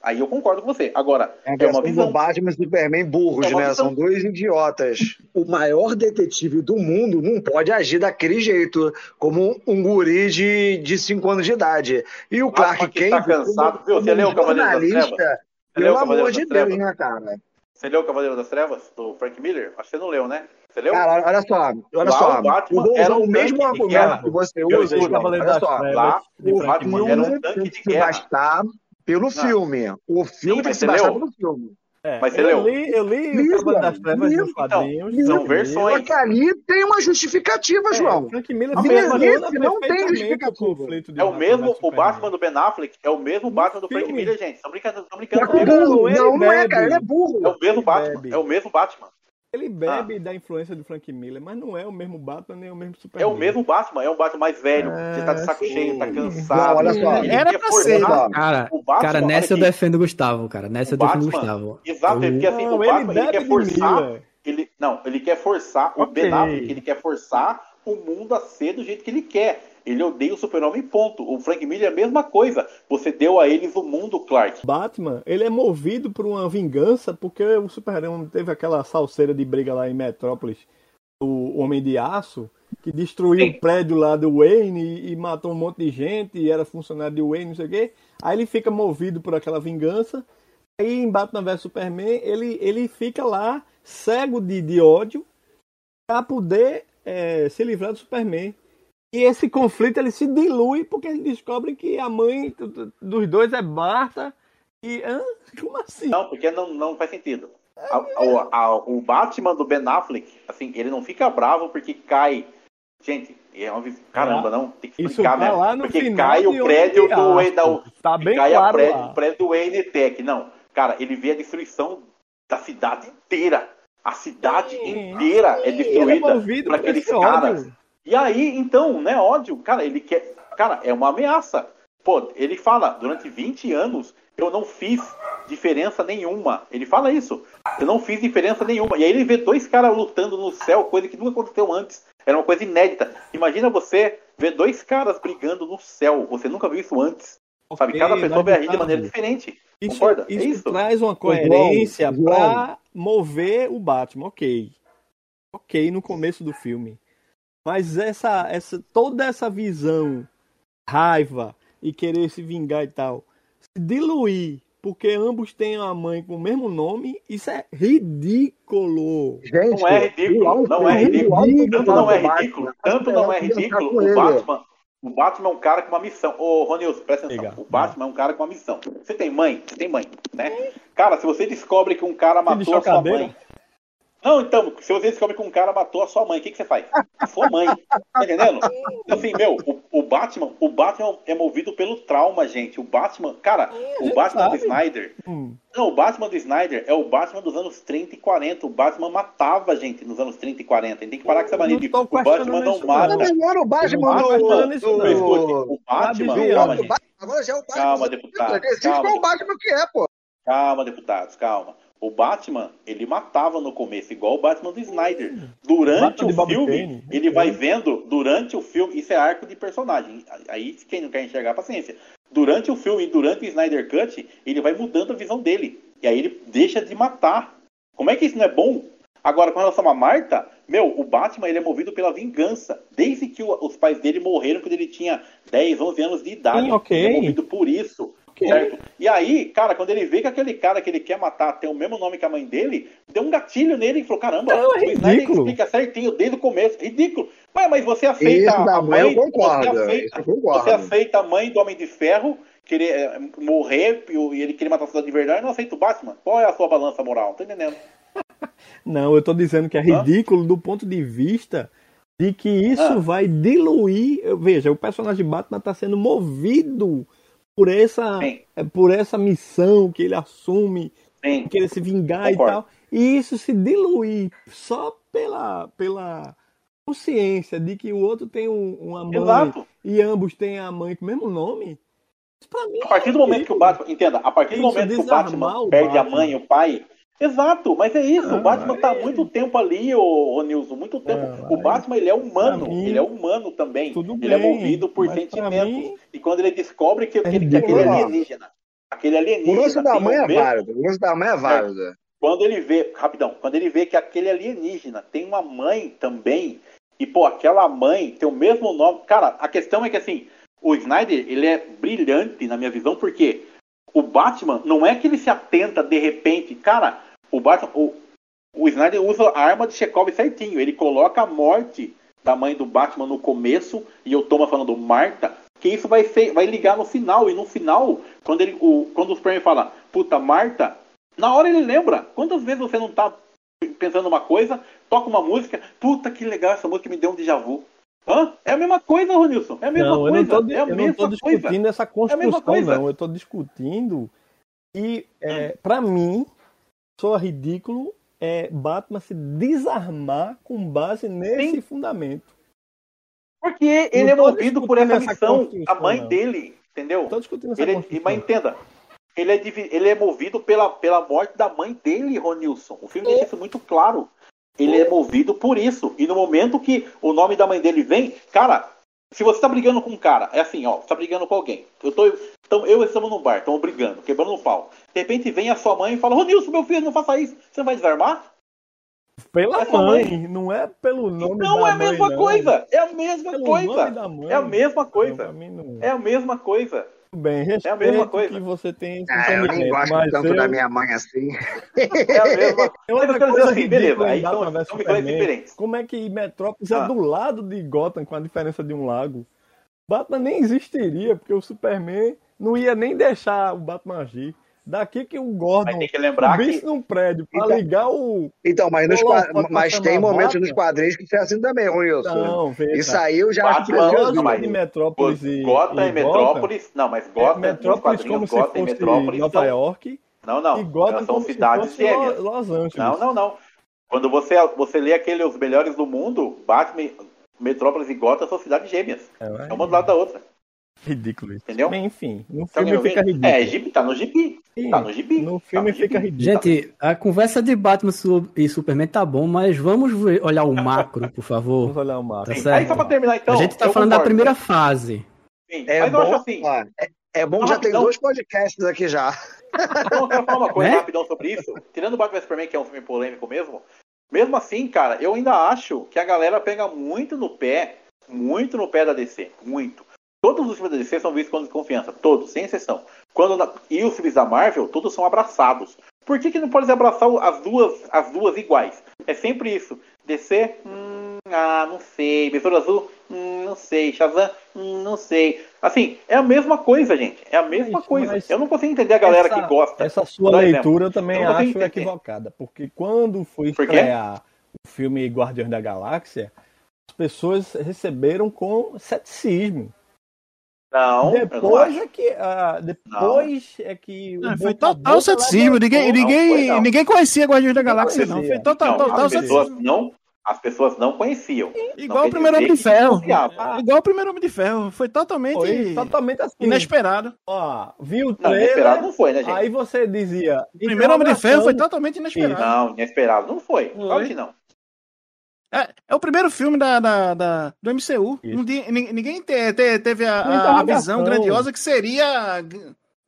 Aí eu concordo com você. Agora, É é uma visão. Batman e Superman burros, É uma né? visão. São dois idiotas. O maior detetive do mundo não pode agir daquele jeito, como um guri de 5 anos de idade. E o Clark Batman que Kent, tá cansado, viu? Você como leu o Cavaleiro das jornalista, Trevas? Pelo o amor de Deus, né, cara? Você leu o Cavaleiro das Trevas, do Frank Miller? Acho que você não leu, né? Você leu? Cara, olha só, olha Lá só. o Batman eu vou era usar um o mesmo argumento que você usa. Cavaleiro Olha das só. Trevas, lá, O o Batman era um tanque de que guerra. bastar pelo filme. O filme tem que se basear pelo filme. É, Mas você eu leu? li, eu li Li, o Cavaleiro das Trevas nos então, quadrinhos. são eu li. versões. Porque ali tem uma justificativa, É, João. Frank Miller A se mesma relaciona esse não tem justificativa. É o mesmo, o. Batman do Ben Affleck é o mesmo Batman do Frank. Miller, gente. Estão brincando, estão É brincando Não, comigo. burro. Não, não é, cara. Ele é burro. É o mesmo Batman. É o mesmo Batman. Ele bebe da influência do Frank Miller, mas não é o mesmo Batman nem o mesmo É Superman. o mesmo Batman. É um Batman mais velho. É, Você tá de saco sim. cheio, tá Não, cansado. olha só. Ele Era pra ser. Cara, o Batman, cara, nessa eu aqui. defendo o Gustavo, cara. Nessa O eu defendo o. Gustavo. Exato, Eu- porque assim, Não, o ele Batman ele bebe quer forçar. Ele, não, ele quer forçar o Ok. Ben Affleck, ele quer forçar o mundo a ser do jeito que ele quer. Ele odeia o super-homem, ponto. O Frank Miller é a mesma coisa. Você deu a eles o mundo, Clark. Batman, ele é movido por uma vingança porque o Superman teve aquela salseira de briga lá em Metrópolis, o Homem de Aço, que destruiu Sim. o prédio lá do Wayne e, e matou um monte de gente e era funcionário de Wayne, não sei o quê. Aí ele fica movido por aquela vingança. Aí em Batman vs Superman, ele, ele fica lá cego de, de ódio para poder é, se livrar do Superman. E esse conflito ele se dilui porque ele descobre que a mãe do- do- dos dois é Marta. E. Hã? Como assim? Não, porque não, não faz sentido. A- a- a- o Batman do Ben Affleck, assim, ele não fica bravo porque cai. Gente, é vis- caramba, não, tem que explicar tá mesmo. lá no porque cai o prédio do. Wayne da, Tá bem cai claro lá. o prédio do Wayne Tech. Não, cara, ele vê a destruição da cidade inteira. A cidade Sim, inteira é é destruída por aqueles caras. E aí, então, né, ódio, cara, ele quer. Cara, é uma ameaça. Pô, ele fala, durante 20 anos eu não fiz diferença nenhuma. Ele fala isso. Eu não fiz diferença nenhuma. E aí ele vê dois caras lutando no céu, coisa que nunca aconteceu antes. Era uma coisa inédita. Imagina você ver dois caras brigando no céu. Você nunca viu isso antes. Sabe? Ok, Cada pessoa mas, vai agir de maneira diferente. Isso, Concorda? isso, é isso. traz uma coerência pra mover o Batman, ok. Ok, no começo do filme. Mas essa, essa, toda essa visão, raiva e querer se vingar e tal, se diluir, porque ambos têm uma mãe com o mesmo nome, isso é ridículo. Gente, Não é ridículo, não é ridículo. Tanto não é ridículo, tanto não é ridículo. O Batman, o Batman é um cara com uma missão. Ô, Ronilson, presta atenção. O Batman é um cara com uma missão. Você tem mãe? Você tem mãe, né? Cara, se você descobre que um cara matou a sua mãe. Não, então, se você descobre que um cara matou a sua mãe, o que, que você faz? A sua mãe. Tá entendendo? Assim, meu, o, o Batman, o Batman é movido pelo trauma, gente. O Batman, cara, o Batman do sabe. Snyder, Hum. não, o Batman do Snyder é o Batman dos anos 30 e 40. O Batman matava gente nos anos 30 e 40. Tem que parar com essa mania Não de o Batman não isso, mata. Mas não era o Batman Não, do. Batman, isso do- não. O Batman, Sabe, calma, do gente. Agora já é o Batman. Calma, do- deputado, calma. qual Batman que é, pô. Calma, deputados, calma. O Batman, ele matava no começo, igual o Batman do Snyder. Durante Batman o filme, Kane. ele vai vendo, durante o filme, isso é arco de personagem. Aí, quem não quer enxergar, paciência. Durante o filme e durante o Snyder Cut, ele vai mudando a visão dele. E aí ele deixa de matar. Como é que isso não é bom? Agora, com relação a Marta, meu, o Batman ele é movido pela vingança. Desde que o- os pais dele morreram quando ele tinha 10, 11 anos de idade. Sim, ok. Ele é movido por isso. Certo? E aí, cara, quando ele vê que aquele cara que ele quer matar tem o mesmo nome que a mãe dele, deu um gatilho nele e falou: caramba, Não, é ridículo. explica certinho desde o começo. Ridículo. Ué, mas você aceita Isso a da mãe eu Você concordo. Isso aceita, eu concordo. você aceita a mãe do Homem de Ferro querer eh, morrer e ele querer matar a cidade de verdade e não aceita o Batman? Qual é a sua balança moral? Não tô entendendo. Não, eu tô dizendo que é Hã? ridículo do ponto de vista de que isso Ah. vai diluir. eu- Veja, o personagem Batman tá sendo movido por essa, Sim. é, por essa missão que ele assume, Sim. querer se vingar Concordo. e tal. E isso se diluir só pela, pela consciência de que o outro tem um, uma mãe Exato. e ambos têm a mãe com o mesmo nome. Mim A partir do momento que o Batman. Entenda, a partir do momento que o Batman o perde a Batman. mãe e o pai. Exato, mas é isso. Ah, o Batman tá aí- muito tempo ali, ô, ô Nilson, muito tempo. Ah, o Batman, ele é humano. mim, ele é humano também. tudo ele é bem, movido por sentimentos. mim- E quando ele descobre que, que ele- que ridículo. aquele alienígena. Aquele O alienígena. lance da tem mãe é válido. O lance da mãe é válido. quando ele vê, rapidão, quando ele vê que aquele alienígena tem uma mãe também, e pô, aquela mãe tem o mesmo nome. Cara, a questão é que assim, o Snyder, ele é brilhante na minha visão, porque o Batman não é que ele se atenta de repente, cara, o Batman, o, o Snyder usa a arma de Chekhov certinho, ele coloca a morte da mãe do Batman no começo, e eu tô falando Marta, Porque isso vai, ser, vai ligar no final. E no final, quando, ele, o, quando o Superman fala, puta, Marta, na hora ele lembra. Quantas vezes você não tá pensando uma coisa, toca uma música, puta que legal, essa música me deu um déjà vu. Hã? É a mesma coisa, Ronilson. É a mesma não, coisa. Eu não tô, é discutindo coisa. essa É a construção, mesma coisa. não. Eu tô discutindo e, é, pra mim, soa ridículo é Batman se desarmar com base nesse Sim. fundamento. Porque ele Não é movido por essa essa missão. A mãe não. dele, entendeu? Tô discutindo essa Ele é, construção. mas entenda, ele é, ele é movido pela, pela morte da mãe dele, Ronilson. O filme deixa isso muito claro. Ele é movido por isso. E no momento que o nome da mãe dele vem, cara, se você tá brigando com um cara, é assim, ó, você tá brigando com alguém. Eu tô. Então, eu estamos num bar, estamos brigando, quebrando o pau. De repente vem a sua mãe e fala, Ronilson, meu filho, não faça isso. Você não vai desarmar? Pela É sua mãe, não é pelo nome não da é a mãe, mesma não. coisa. É a mesma coisa. nome da mãe. É a mesma Não, coisa. pra mim não. É a mesma coisa. Bem, respeito É a mesma coisa. que você tem Ah, eu nem gosto mas tanto eu... da minha mãe assim. É a mesma É outra eu dizer coisa assim, beleza, aí são- diferentes. Como é que Metrópolis Ah. é do lado de Gotham com a diferença de um lago? Batman nem existiria, porque o Superman não ia nem deixar o Batman agir. Daqui que o Gordon Mas tem que lembrar subisse que. num prédio pra Então- ligar o. Então, mas, nos mas tem momentos nos quadrinhos que foi assim também, Wilson. Não, veja. Isso aí eu já acho precioso. não, mas- de Metrópolis e. Gotham e e Metrópolis. Não, mas Gotham, é, Metrópolis quadrinhos, como se Gotham e fosse Metrópolis Nova são. York Não, não. e elas são como se cidades fosse gêmeas. Lo- Los Angeles. Não, não, não. Quando você, você lê aquele Os Melhores do Mundo, Batman, Metrópolis e Gotham são cidades gêmeas. É, É uma do lado da outra. Ridículo isso. Entendeu? Bem, enfim, no Tá filme me fica ridículo. É, gibi, tá no gibi. Sim, Tá no gibi. No Tá filme no gibi. fica ridículo. Gente, a conversa de Batman e Superman tá bom, mas vamos olhar o macro, por favor. Vamos olhar o mapa. Tá certo. Aí só pra terminar então. a gente tá eu falando da concordo. primeira fase. Sim, É mas eu bom, acho assim. ó, é, é bom que já tem dois podcasts aqui já. Então, eu quero falar uma coisa Né? rapidão sobre isso. Tirando o Batman Superman, que é um filme polêmico mesmo, mesmo assim, cara, eu ainda acho que a galera pega muito no pé, muito no pé da DC, muito. Todos os filmes da DC são vistos com desconfiança, todos, sem exceção. Quando na- E os filmes da Marvel, todos são abraçados. Por que, que não pode abraçar as duas, as duas iguais? É sempre isso. DC, hum, ah, não sei. Besouro Azul, hum, não sei. Shazam, hum, não sei. Assim, é a mesma coisa, gente. É a mesma coisa. Eu não consigo entender a galera essa- que gosta. Essa sua exemplo, leitura eu também eu acho entender. equivocada, porque quando foi estrear o filme Guardiões da Galáxia, as pessoas receberam com ceticismo. Não, eu não depois acho. é que ah, depois é que o É, foi total ceticismo. Ninguém, ninguém, foi, não. ninguém conhecia Guardiões da Galáxia, não. Foi total, Não, total as pessoas ceticismo. não, as pessoas não conheciam. Igual Não o primeiro Homem de Ferro. desconfiava. Igual o primeiro Homem de Ferro. Foi totalmente Foi totalmente assim. inesperado. Ó, viu o Não, trailer, inesperado não foi, né, gente? aí você dizia... O primeiro Homem de Ferro foi totalmente inesperado. Não, inesperado não. Foi. Claro que não. É, é o primeiro filme da, da, da- do MCU. Isso. Um dia- ni- ninguém te- te- teve a, a- visão grandiosa que seria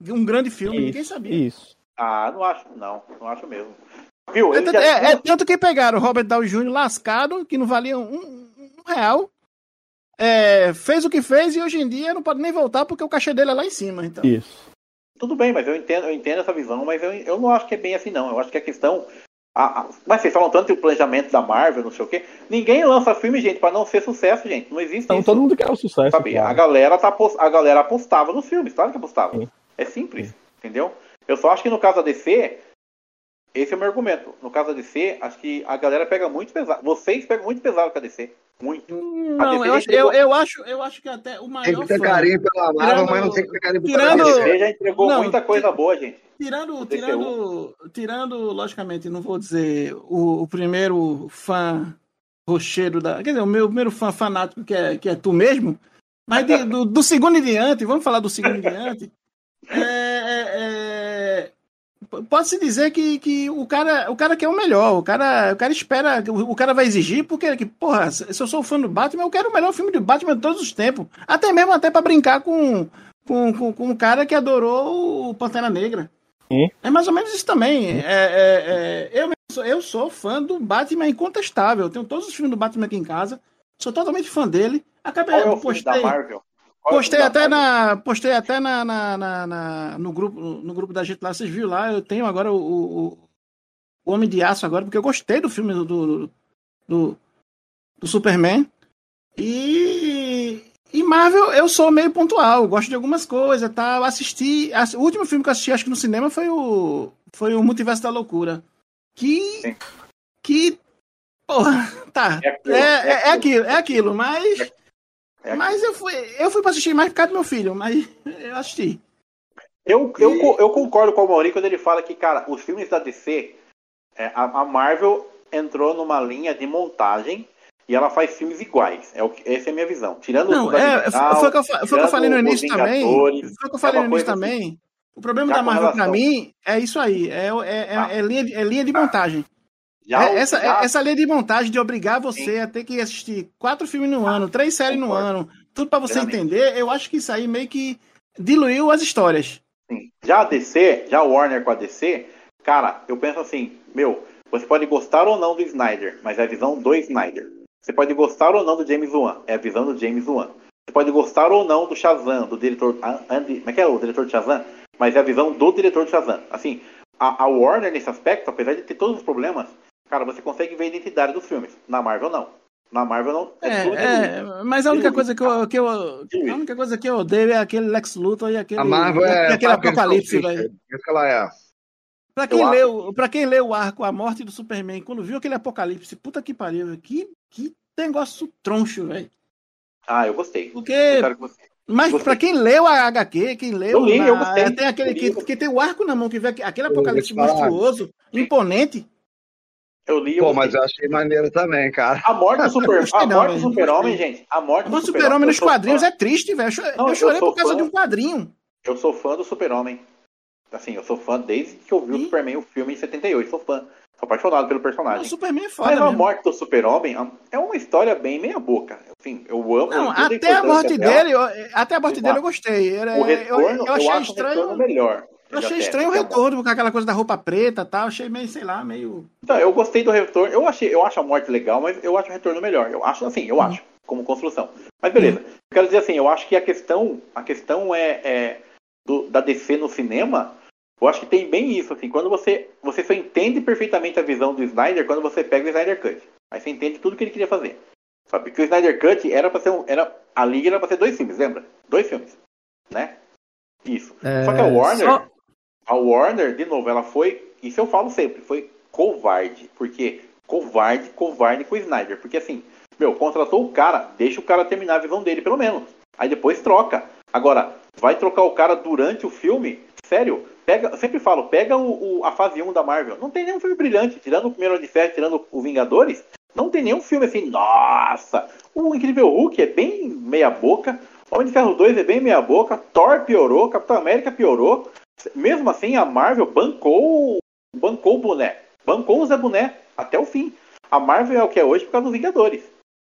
um grande filme. Ninguém Isso, sabia. Isso. Ah, não acho, não. Não acho mesmo. Viu? É, já- é- é tanto que pegaram o Robert Downey Jr. lascado, que não valia um, um- um real. É, fez o que fez e hoje em dia não pode nem voltar porque o cachê dele é lá em cima. Então. Isso. Tudo bem, mas eu entendo, eu entendo essa visão, mas eu, eu não acho que é bem assim, não. Eu acho que a questão. A- a- mas vocês falam tanto do planejamento da Marvel, não sei o quê. Ninguém lança filme, gente, pra não ser sucesso, gente. Não existe Então isso. todo mundo quer o sucesso. Sabe? A galera tá a galera apostava nos filmes, claro que apostava. Sim. É simples, entendeu? Eu só acho que no caso da DC, esse é o meu argumento. No caso da DC, acho que a galera pega muito pesado. Vocês pegam muito pesado com a DC. Muito. Não, eu acho, DC eu, eu acho, eu acho que até o Tem maior que ter fã, carinho pela Marvel, Tirando- mas não tem que ter carinho pela tirando- A DC. DC já entregou Não, muita coisa boa, gente. tirando, do tirando, tirando, logicamente, não vou dizer o, o primeiro fã rocheiro da, quer dizer, o meu primeiro fã fanático que é, que é tu mesmo, mas de- do, do segundo em diante, vamos falar do segundo em diante, é, é, é, pode-se dizer que, que o cara, o cara quer o melhor, o cara, o cara espera, o, o cara vai exigir porque, que, porra, se eu sou fã do Batman, eu quero o melhor filme de Batman de todos os tempos, até mesmo até para brincar com com, com, com um cara que adorou o Pantera Negra. Sim. É mais ou menos isso também. É, é, é, eu, mesmo sou, eu sou fã do Batman incontestável. Eu tenho todos os filmes do Batman aqui em casa. Sou totalmente fã dele. Acabei, Qual é o filme postei, da Marvel? É postei até, na, postei até na, na, na- na- no, grupo, no grupo da gente lá. Vocês viram lá? Eu tenho agora o, o, o Homem de Aço agora, porque eu gostei do filme do, do, do, do Superman. E, E Marvel, eu sou meio pontual, gosto de algumas coisas, tá? Eu assisti. O último filme que eu assisti, acho que no cinema, foi o. Foi o Multiverso da Loucura. Que. Sim. Que. Porra, tá. É é, é, é aquilo, é aquilo, mas. É, é mas eu fui, eu fui pra assistir mais por causa do meu filho, mas eu assisti. Eu, eu, eu concordo com o Maurício quando ele fala que, cara, os filmes da DC, é, a, a Marvel entrou numa linha de montagem e ela faz filmes iguais. É o que, essa é a minha visão. Tirando não, é, Digital, foi o que eu, foi que eu falei no início também. Foi o que eu falei no início assim. também. O problema da Marvel para mim é isso aí, é, é, é, ah. é, linha, é linha de montagem. Já, é, essa, já... essa linha de montagem de obrigar você Sim. a ter que assistir quatro filmes no ano, três séries no ano, tudo para você entender, eu acho que isso aí meio que diluiu as histórias. Sim. Já a DC, já a Warner com a DC, cara, eu penso assim, meu, você pode gostar ou não do Snyder, mas é a visão do Snyder. Você pode gostar ou não do James Wan, é a visão do James Wan. Você pode gostar ou não do Shazam, do diretor Andy, como é que é o diretor de Shazam? Mas é a visão do diretor de Shazam. Assim, a, a Warner nesse aspecto, apesar de ter todos os problemas, cara, você consegue ver a identidade dos filmes. Na Marvel não. Na Marvel não. É, é, é mas a única coisa que eu, que eu a única coisa que eu odeio é aquele Lex Luthor e aquele, a Marvel é, aquele apocalipse, velho. Ela é. Pra quem, leu, pra quem leu o arco A Morte do Superman, quando viu aquele apocalipse, puta que pariu, que, que negócio troncho, velho. Ah, eu gostei. Porque. Mas gostei. pra quem leu a HQ, quem leu. Eu li, na, eu gostei. Tem aquele que, que tem o arco na mão, que vê aquele apocalipse monstruoso, imponente. Eu li. Pô, mas eu achei maneiro também, cara. A morte do Super, a Super-Homem, gente. A morte do Super-Homem nos quadrinhos fã. é triste, velho. Eu, eu chorei por causa fã. de um quadrinho. Eu sou fã do Super-Homem. Assim, eu sou fã desde que eu vi e? o Superman, o filme em 78. Sou fã. Sou apaixonado pelo personagem. O Superman é foda Mas a mesmo. morte do Super-Homem é uma história bem meia boca. Assim, eu amo. Não, até a morte dele, eu, até a morte dele eu gostei. Era, o retorno, eu, eu achei eu estranho. melhor. Eu achei estranho o retorno, com aquela coisa da roupa preta e tal. Achei meio, sei lá, meio. Então, eu gostei do retorno. Eu achei, eu acho a morte legal, mas eu acho o retorno melhor. Eu acho assim, eu hum. acho, como construção. Mas beleza. Eu quero dizer assim, eu acho que a questão, a questão é, é do, da DC no cinema. Eu acho que tem bem isso, assim, quando você, você só entende perfeitamente a visão do Snyder quando você pega o Snyder Cut. Aí você entende tudo que ele queria fazer. Sabe? Que o Snyder Cut era para ser um, era a liga era para ser dois filmes, lembra? Dois filmes, né? Isso. É, só que a Warner, só... A Warner, de novo, ela foi, isso eu falo sempre, foi covarde. Porque covarde, covarde com o Snyder. Porque assim, meu, contratou o cara, deixa o cara terminar a visão dele, pelo menos. Aí depois troca. Agora, vai trocar o cara durante o filme? Sério? Pega, sempre falo, pega o, o, a fase 1 da Marvel. Não tem nenhum filme brilhante, tirando o primeiro de Ferro, tirando o Vingadores. Não tem nenhum filme assim, nossa! O Incrível Hulk é bem meia boca. Homem de Ferro 2 é bem meia boca. Thor piorou. Capitão América piorou. Mesmo assim, a Marvel bancou, bancou o boné. Bancou o Zé Boné até o fim. A Marvel é o que é hoje por causa dos Vingadores.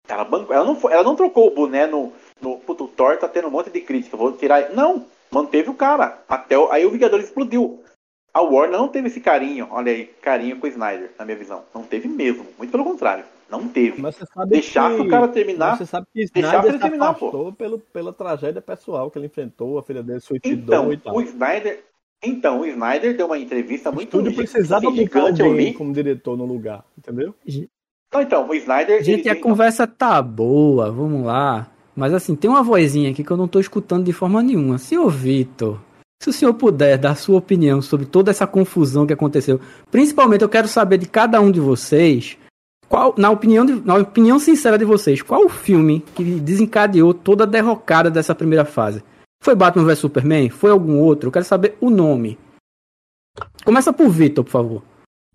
Ela, bancou, ela, não, ela não trocou o boné no. no puto, o Thor tá tendo um monte de crítica. Vou tirar. Não! Manteve o cara. Até o, aí o Vingadores explodiu. A Warner não teve esse carinho, olha aí, carinho com o Snyder, na minha visão. Não teve mesmo. Muito pelo contrário. Não teve. Mas você sabe Deixasse que... o cara terminar. você sabe que Snyder ele terminar, pô. Pelo, pela tragédia pessoal que ele enfrentou, a filha dele suicidou então, e tal. O Snyder, então, o Snyder deu uma entrevista muito Tudo precisava gigante alguém como diretor no lugar, entendeu? Então, então o Snyder. Gente, a conversa tá boa, vamos lá. Mas assim, tem uma vozinha aqui que eu não tô escutando de forma nenhuma. Senhor Vitor, se o senhor puder dar sua opinião sobre toda essa confusão que aconteceu, principalmente eu quero saber de cada um de vocês, qual, na opinião, de, na opinião sincera de vocês, qual o filme que desencadeou toda a derrocada dessa primeira fase? Foi Batman vs Superman? Foi algum outro? Eu quero saber o nome. Começa por Vitor, por favor.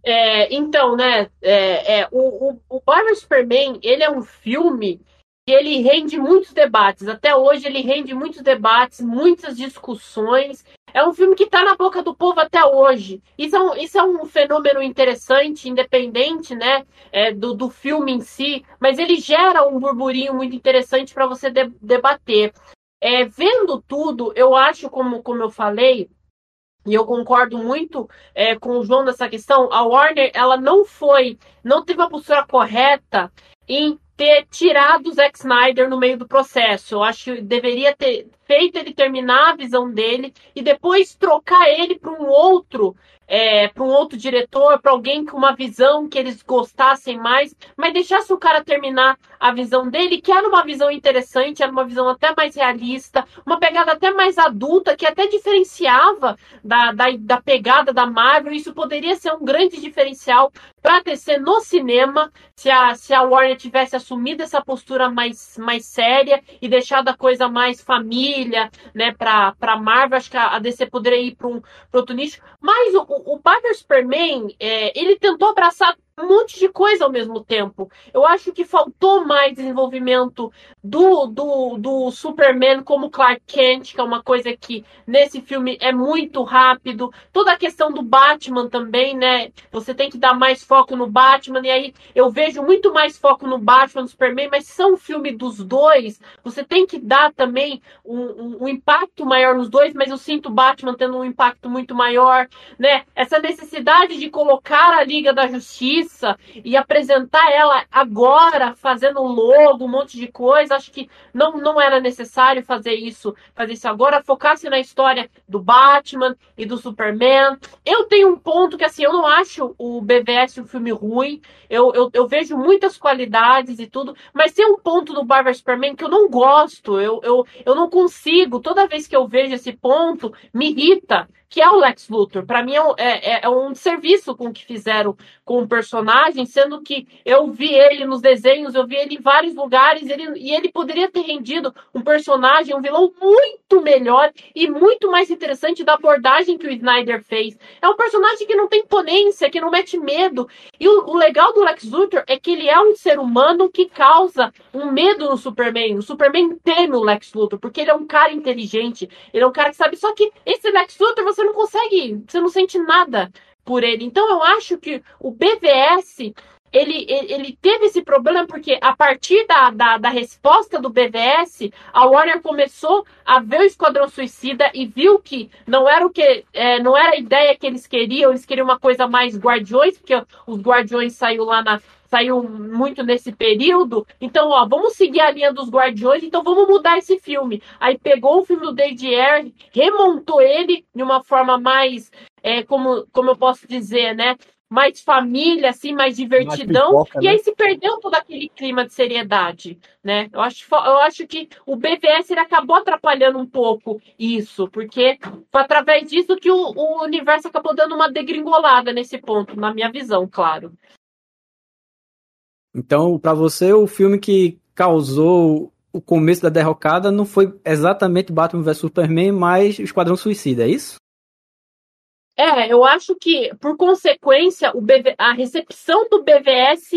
É, então, né, é, é, o, o, o Batman Superman, ele é um filme que ele rende muitos debates. Até hoje ele rende muitos debates, muitas discussões. É um filme que está na boca do povo até hoje. Isso é um, isso é um fenômeno interessante, independente né, é, do, do filme em si, mas ele gera um burburinho muito interessante para você de, debater. É, vendo tudo, eu acho, como, como eu falei, e eu concordo muito é, com o João nessa questão, a Warner ela não foi, não teve a postura correta em ter tirado o Zack Snyder no meio do processo. Eu acho que deveria ter feito ele terminar a visão dele e depois trocar ele para um outro é, para um outro diretor, para alguém com uma visão que eles gostassem mais, mas deixasse o cara terminar a visão dele, que era uma visão interessante, era uma visão até mais realista, uma pegada até mais adulta, que até diferenciava da, da, da pegada da Marvel. Isso poderia ser um grande diferencial para DC no cinema, se a, se a Warner tivesse assumido essa postura mais, mais séria e deixado a coisa mais família, né, para Marvel, acho que a, a DC poderia ir para um outro nicho. Mas o, o Batman Superman, é, ele tentou abraçar um monte de coisa ao mesmo tempo. Eu acho que faltou mais desenvolvimento do, do, do Superman como Clark Kent, que é uma coisa que nesse filme é muito rápido. Toda a questão do Batman também, né? Você tem que dar mais foco no Batman, e aí eu vejo muito mais foco no Batman, no Superman, mas são filme dos dois. Você tem que dar também um, um, um impacto maior nos dois, mas eu sinto o Batman tendo um impacto muito maior, né? Essa necessidade de colocar a Liga da Justiça e apresentar ela agora, fazendo logo, um monte de coisa. Acho que não, não era necessário fazer isso, fazer isso agora, focar-se na história do Batman e do Superman. Eu tenho um ponto que assim, eu não acho o BVS um filme ruim. Eu, eu, eu vejo muitas qualidades e tudo, mas tem um ponto do Barbara Superman que eu não gosto. Eu, eu, eu não consigo. Toda vez que eu vejo esse ponto, me irrita que é o Lex Luthor. Para mim é, é, é, um serviço com o que fizeram com o personagem, sendo que eu vi ele nos desenhos, eu vi ele em vários lugares, ele, e ele poderia ter rendido um personagem, um vilão muito melhor e muito mais interessante da abordagem que o Snyder fez. É um personagem que não tem imponência, que não mete medo. E o, o legal do Lex Luthor é que ele é um ser humano que causa um medo no Superman. O Superman teme o Lex Luthor, porque ele é um cara inteligente, ele é um cara que sabe. Só que esse Lex Luthor você você não consegue, você não sente nada por ele. Então eu acho que o BVS ele, ele teve esse problema porque a partir da, da, da, resposta do BVS, a Warner começou a ver o Esquadrão Suicida e viu que não era o que é, não era a ideia que eles queriam, eles queriam uma coisa mais Guardiões, porque os Guardiões saiu lá na, saiu muito nesse período. Então, ó, vamos seguir a linha dos Guardiões, então vamos mudar esse filme. Aí pegou o filme do David Ayer, remontou ele de uma forma mais, é, como, como eu posso dizer, né? Mais família, assim, mais divertidão. Mais pipoca, e aí né? se perdeu todo aquele clima de seriedade, né? Eu acho, eu acho que o BVS ele acabou atrapalhando um pouco isso, porque foi através disso que o, o universo acabou dando uma degringolada nesse ponto, na minha visão, claro. Então, para você, o filme que causou o começo da derrocada não foi exatamente Batman vs Superman, mas Esquadrão Suicida, é isso? É, eu acho que, por consequência, BV... a recepção do BVS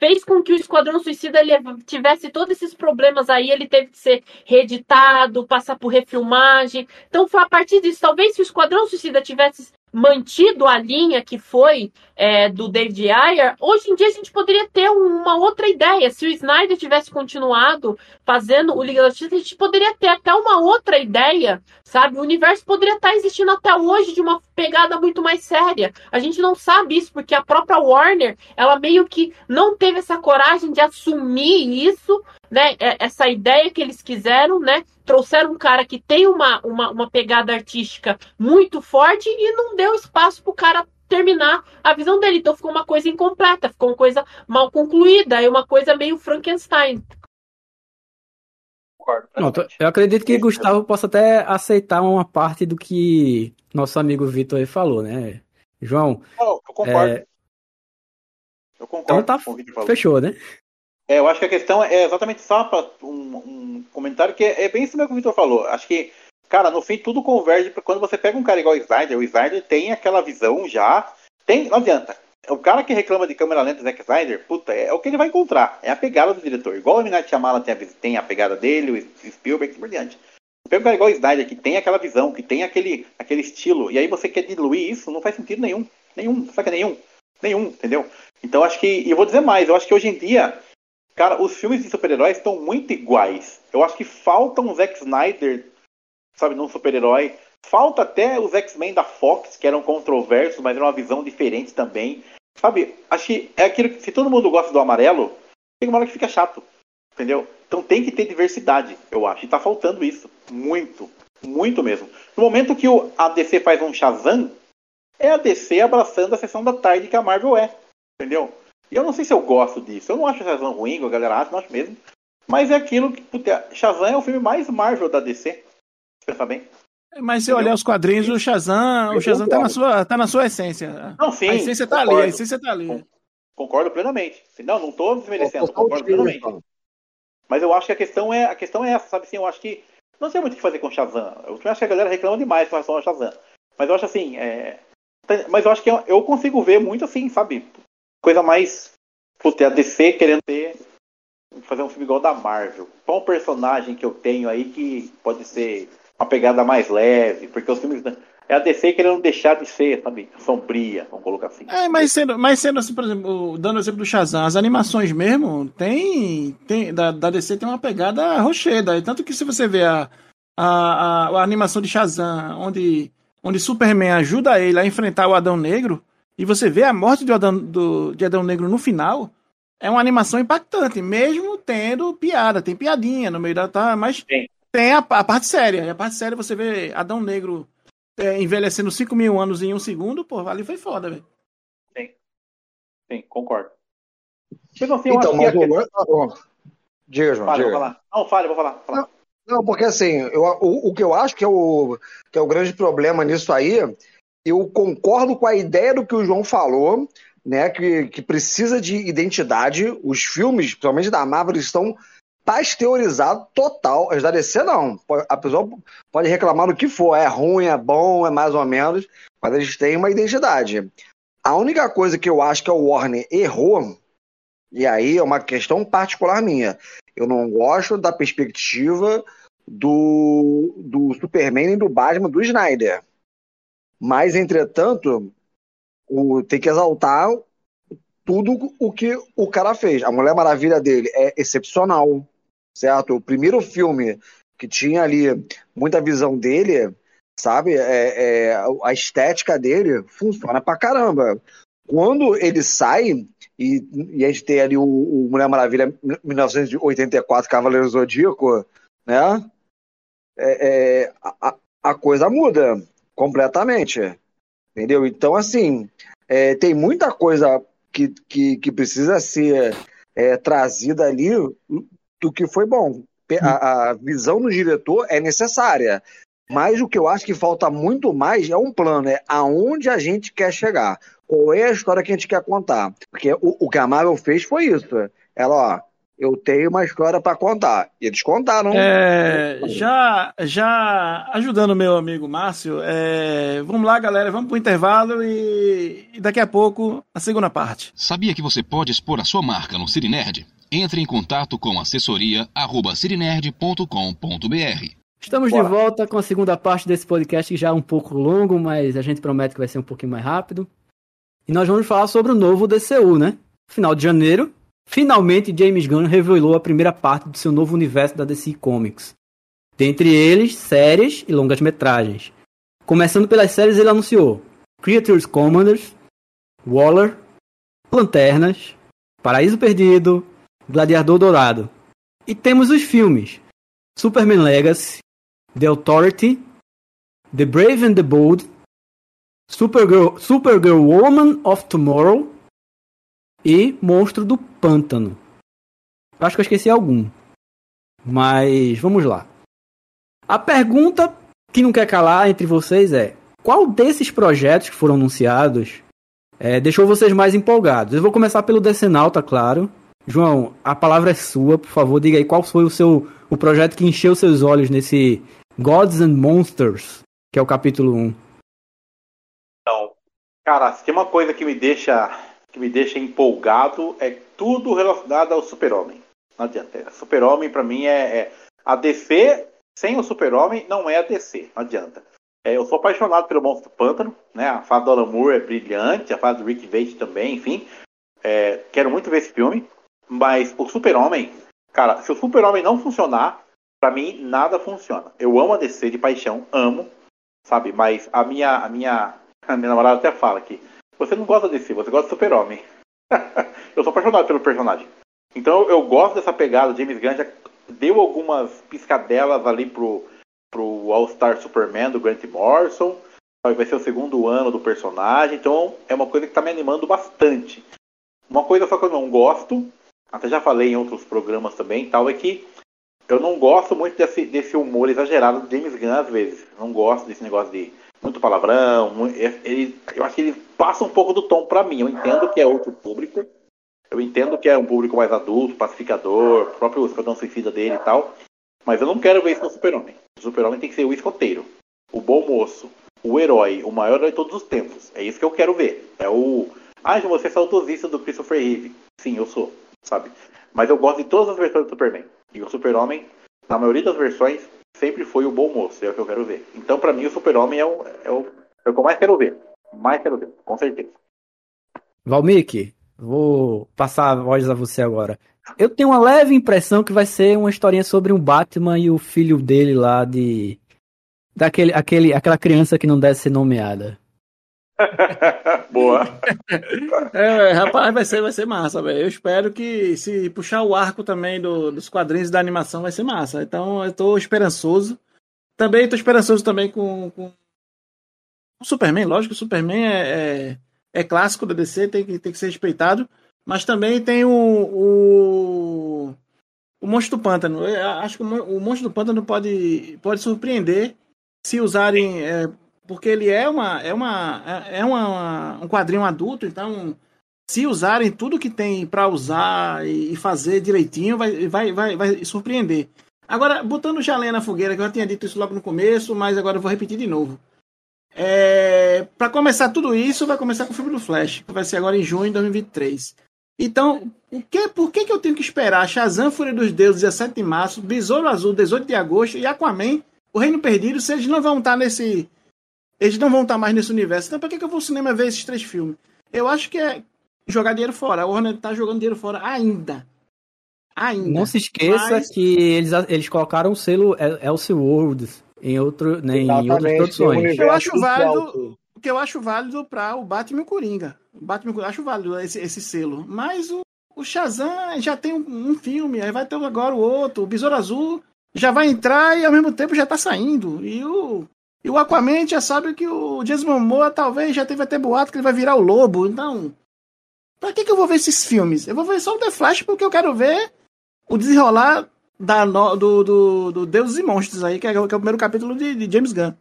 fez com que o Esquadrão Suicida ele tivesse todos esses problemas aí, ele teve que ser reeditado, passar por refilmagem. Então foi a partir disso, talvez se o Esquadrão Suicida tivesse mantido a linha que foi é, do David Ayer, hoje em dia a gente poderia ter uma outra ideia. Se o Snyder tivesse continuado fazendo o Liga da Justiça, a gente poderia ter até uma outra ideia, sabe? O universo poderia estar existindo até hoje de uma pegada muito mais séria. A gente não sabe isso porque a própria Warner, ela meio que não teve essa coragem de assumir isso, né? É, essa ideia que eles quiseram, né? trouxeram um cara que tem uma, uma, uma pegada artística muito forte e não deu espaço para o cara terminar a visão dele. Então ficou uma coisa incompleta, ficou uma coisa mal concluída, e uma coisa meio Frankenstein. Pronto, eu acredito que Gustavo possa até aceitar uma parte do que nosso amigo Vitor aí falou, né? João. eu concordo. É... Eu concordo. Então tá, fechou, né? É, eu acho que a questão é exatamente só para um, um, comentário que é, é bem isso mesmo que o Vitor falou. Acho que, cara, no fim tudo converge para quando você pega um cara igual o Snyder, o Snyder tem aquela visão já. Tem, não adianta. O cara que reclama de câmera lenta Zack Snyder, puta, é, é o que ele vai encontrar. É a pegada do diretor. Igual o Minat Shyamalan tem a, tem a pegada dele, o Spielberg e por diante. Pega um cara igual o Snyder, que tem aquela visão, que tem aquele, aquele estilo, e aí você quer diluir isso, não faz sentido nenhum. Nenhum, saca nenhum. Nenhum, entendeu? Então acho que, e eu vou dizer mais, eu acho que hoje em dia Cara, os filmes de super-heróis estão muito iguais. Eu acho que falta um Zack Snyder, sabe, num super-herói. Falta até os X-Men da Fox, que eram controversos, mas era uma visão diferente também. Sabe, acho que é aquilo que, se todo mundo gosta do amarelo, tem uma hora que fica chato. Entendeu? Então tem que ter diversidade, eu acho. E tá faltando isso. Muito. Muito mesmo. No momento que o ADC faz um Shazam, é a DC abraçando a sessão da tarde que a Marvel é. Entendeu? E eu não sei se eu gosto disso. Eu não acho Shazam ruim, a galera acha, não acho mesmo. Mas é aquilo que. Puta, Shazam é o filme mais Marvel da DC. Pensa bem. Mas se olhar os quadrinhos, o Shazam, o Shazam tá na, sua, tá na sua essência. Não, sim. A essência tá concordo. ali, a essência tá ali. Concordo plenamente. Não, não tô desmerecendo, concordo plenamente. Mas eu acho que a questão é, a questão é essa, sabe assim, eu acho que não sei muito o que fazer com o Shazam. Eu acho que a galera reclama demais com relação ao Shazam. Mas eu acho assim, é... mas eu acho que eu, eu consigo ver muito assim, sabe? Coisa mais puta, a DC querendo ter fazer um filme igual da Marvel. Qual um personagem que eu tenho aí que pode ser uma pegada mais leve, porque os filmes é a DC querendo deixar de ser, sabe, sombria, vamos colocar assim. É, mas sendo, mas sendo assim, por exemplo, dando o exemplo do Shazam, as animações mesmo, tem, tem da, da DC tem uma pegada rocheda, tanto que se você vê a, a, a, a animação de Shazam, onde, onde Superman ajuda ele a enfrentar o Adão Negro, e você vê a morte do Adão, do, de Adão Negro no final, é uma animação impactante, mesmo tendo piada, tem piadinha no meio da. Tá, mas Sim. Tem a, a parte séria. E a parte séria você vê Adão Negro é, envelhecendo 5 mil anos em um segundo, pô, ali foi foda, velho. Sim, concordo. Mas, assim, Então, mas que o lance- ó, Diga, João, Fale, vou diga. falar. Não, fale, vou falar. falar. Não, porque assim, eu, o, o que eu acho que é, o, que é o grande problema nisso aí, eu concordo com a ideia do que o João falou, né? Que, que precisa de identidade. Os filmes, principalmente da Marvel, estão pasteurizados total. As da DC, não. A pessoa pode reclamar do que for, é ruim, é bom, é mais ou menos, mas eles têm uma identidade. A única coisa que eu acho que o Warner errou, e aí é uma questão particular minha, eu não gosto da perspectiva do, do Superman e do Batman do Snyder. Mas, entretanto, o, tem que exaltar tudo o que o cara fez. A Mulher Maravilha dele é excepcional, certo? O primeiro filme que tinha ali muita visão dele, sabe? É, é, a estética dele funciona pra caramba. Quando ele sai, e, e a gente tem ali o, o Mulher Maravilha 1984, Cavaleiro Zodíaco, né? É, é, a, a coisa muda completamente. Entendeu? Então, assim, é, tem muita coisa que, que, que precisa ser é, trazida ali do que foi bom. A, a visão do diretor é necessária. Mas o que eu acho que falta muito mais é um plano, é aonde a gente quer chegar. Qual é a história que a gente quer contar? Porque o, o que a Marvel fez foi isso. Ela, ó, eu tenho uma história pra contar. E eles contaram. É, já, já ajudando o meu amigo Márcio, é, vamos lá, galera, vamos pro intervalo e, e daqui a pouco a segunda parte. Sabia que você pode expor a sua marca no Cirinerd? Entre em contato com assessoria@cirinerd.com.br. Estamos Bora. de volta com a segunda parte desse podcast, que já é um pouco longo, mas a gente promete que vai ser um pouquinho mais rápido. E nós vamos falar sobre o novo DCU, né? Final de janeiro, finalmente James Gunn revelou a primeira parte do seu novo universo da DC Comics. Dentre eles, séries e longas metragens. Começando pelas séries, ele anunciou Creatures Commanders, Waller, Lanternas, Paraíso Perdido, Gladiador Dourado. E temos os filmes Superman Legacy, The Authority, The Brave and the Bold, Supergirl, Supergirl Woman of Tomorrow e Monstro do Pântano. Eu acho que eu esqueci algum. Mas vamos lá. A pergunta que não quer calar entre vocês é: qual desses projetos que foram anunciados é, deixou vocês mais empolgados? Eu vou começar pelo Decenalta, claro. João, a palavra é sua, por favor, diga aí qual foi o seu o projeto que encheu seus olhos nesse Gods and Monsters, que é o capítulo 1. Então, cara, se tem uma coisa que me deixa que me deixa empolgado é tudo relacionado ao Super-Homem. Não adianta. Super-Homem pra mim é, é- a DC sem o Super-Homem não é a DC. Não adianta. É, eu sou apaixonado pelo Monstro do Pântano, né? A fase do Alan Moore é brilhante, a fase do Rick Vage também, enfim. É, quero muito ver esse filme, mas o Super-Homem, cara, se o Super-Homem não funcionar, pra mim nada funciona. Eu amo a DC de paixão, amo, sabe? Mas a minha, a minha, a minha namorada até fala que você não gosta desse, você gosta do Super-Homem. eu sou apaixonado pelo personagem. Então eu gosto dessa pegada. James Gunn já deu algumas piscadelas ali pro, pro All-Star Superman do Grant Morrison. Vai ser o segundo ano do personagem, então é uma coisa que está me animando bastante. Uma coisa só que eu não gosto, até já falei em outros programas também, tal, é que eu não gosto muito desse, desse humor exagerado do James Gunn às vezes. Não gosto desse negócio de muito palavrão. Ele, eu acho que ele passa um pouco do tom para mim. Eu entendo que é outro público. Eu entendo que é um público mais adulto, pacificador, próprio Esquadrão Suicida dele e tal. Mas eu não quero ver isso no Super-Homem. O Super-Homem tem que ser o escoteiro, o bom moço, o herói, o maior herói de todos os tempos. É isso que eu quero ver. É o. Ah, você é saudosista do Christopher Reeve. Sim, eu sou, sabe? Mas eu gosto de todas as versões do Superman. E o Super-Homem, na maioria das versões, sempre foi o bom moço. É o que eu quero ver. Então, para mim, o Super-Homem é o, é, o, é o que eu mais quero ver. Mais quero ver, com certeza. Valmik, vou passar a voz a você agora. Eu tenho uma leve impressão que vai ser uma historinha sobre um Batman e o filho dele lá de. Daquele, aquele, aquela criança que não deve ser nomeada. Boa. É, rapaz, vai ser, vai ser massa, velho. Eu espero que se puxar o arco também do, dos quadrinhos da animação vai ser massa. Então eu tô esperançoso. Também tô esperançoso também com, com o Superman, lógico, o Superman é, é, é, clássico da DC, tem que, tem que ser respeitado. Mas também tem o, o, o Monstro do Pântano. Eu acho que o Monstro do Pântano pode, pode surpreender se usarem é, porque ele é uma é uma é, é uma, um quadrinho adulto, então se usarem tudo que tem para usar e fazer direitinho, vai, vai, vai, vai surpreender. Agora, botando já lenha na fogueira, que eu já tinha dito isso logo no começo, mas agora eu vou repetir de novo. É, para começar tudo isso, vai começar com o filme do Flash, que vai ser agora em junho de 2023. Então, o que, por que, que eu tenho que esperar Shazam, Fúria dos Deuses, 17 de março, Besouro Azul, 18 de agosto e Aquaman, O Reino Perdido, se eles não vão estar nesse, eles não vão estar mais nesse universo. Então, por que, que eu vou ao cinema ver esses três filmes? Eu acho que é jogar dinheiro fora. A Warner tá jogando dinheiro fora ainda. Ainda. Não se esqueça Mas... que eles, eles colocaram o selo Elseworld em, outro, né, em outras produções. Eu acho válido. O que eu acho válido para o Batman e o Coringa. O Batman eu acho válido esse, esse selo. Mas o, o Shazam já tem um, um, filme, aí vai ter agora o outro. O Besouro Azul já vai entrar e ao mesmo tempo já tá saindo. E o e o Aquaman já sabe que o Jason Momoa talvez já teve até boato que ele vai virar o lobo. Então, pra que, que eu vou ver esses filmes? Eu vou ver só o The Flash porque eu quero ver o desenrolar da, do, do, do Deuses e Monstros aí, que é, que é o primeiro capítulo de, de, James Gunn.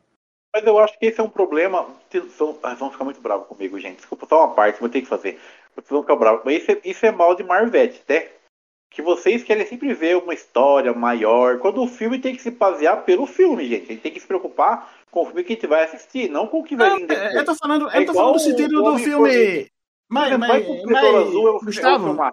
Mas eu acho que esse é um problema. São, ah, vão ficar muito bravos comigo, gente. Desculpa, só uma parte, vou ter que fazer. Vocês vão ficar bravos. Mas isso é, isso é mal de Marvete, né? que vocês querem sempre ver uma história maior, quando o filme tem que se basear pelo filme, gente. Gente tem que se preocupar com o filme que a gente vai assistir, não com o que vai vir depois. Eu tô falando, é eu tô falando do sentido do filme. Mas, mas, mas, Azul é o, Gustavo, é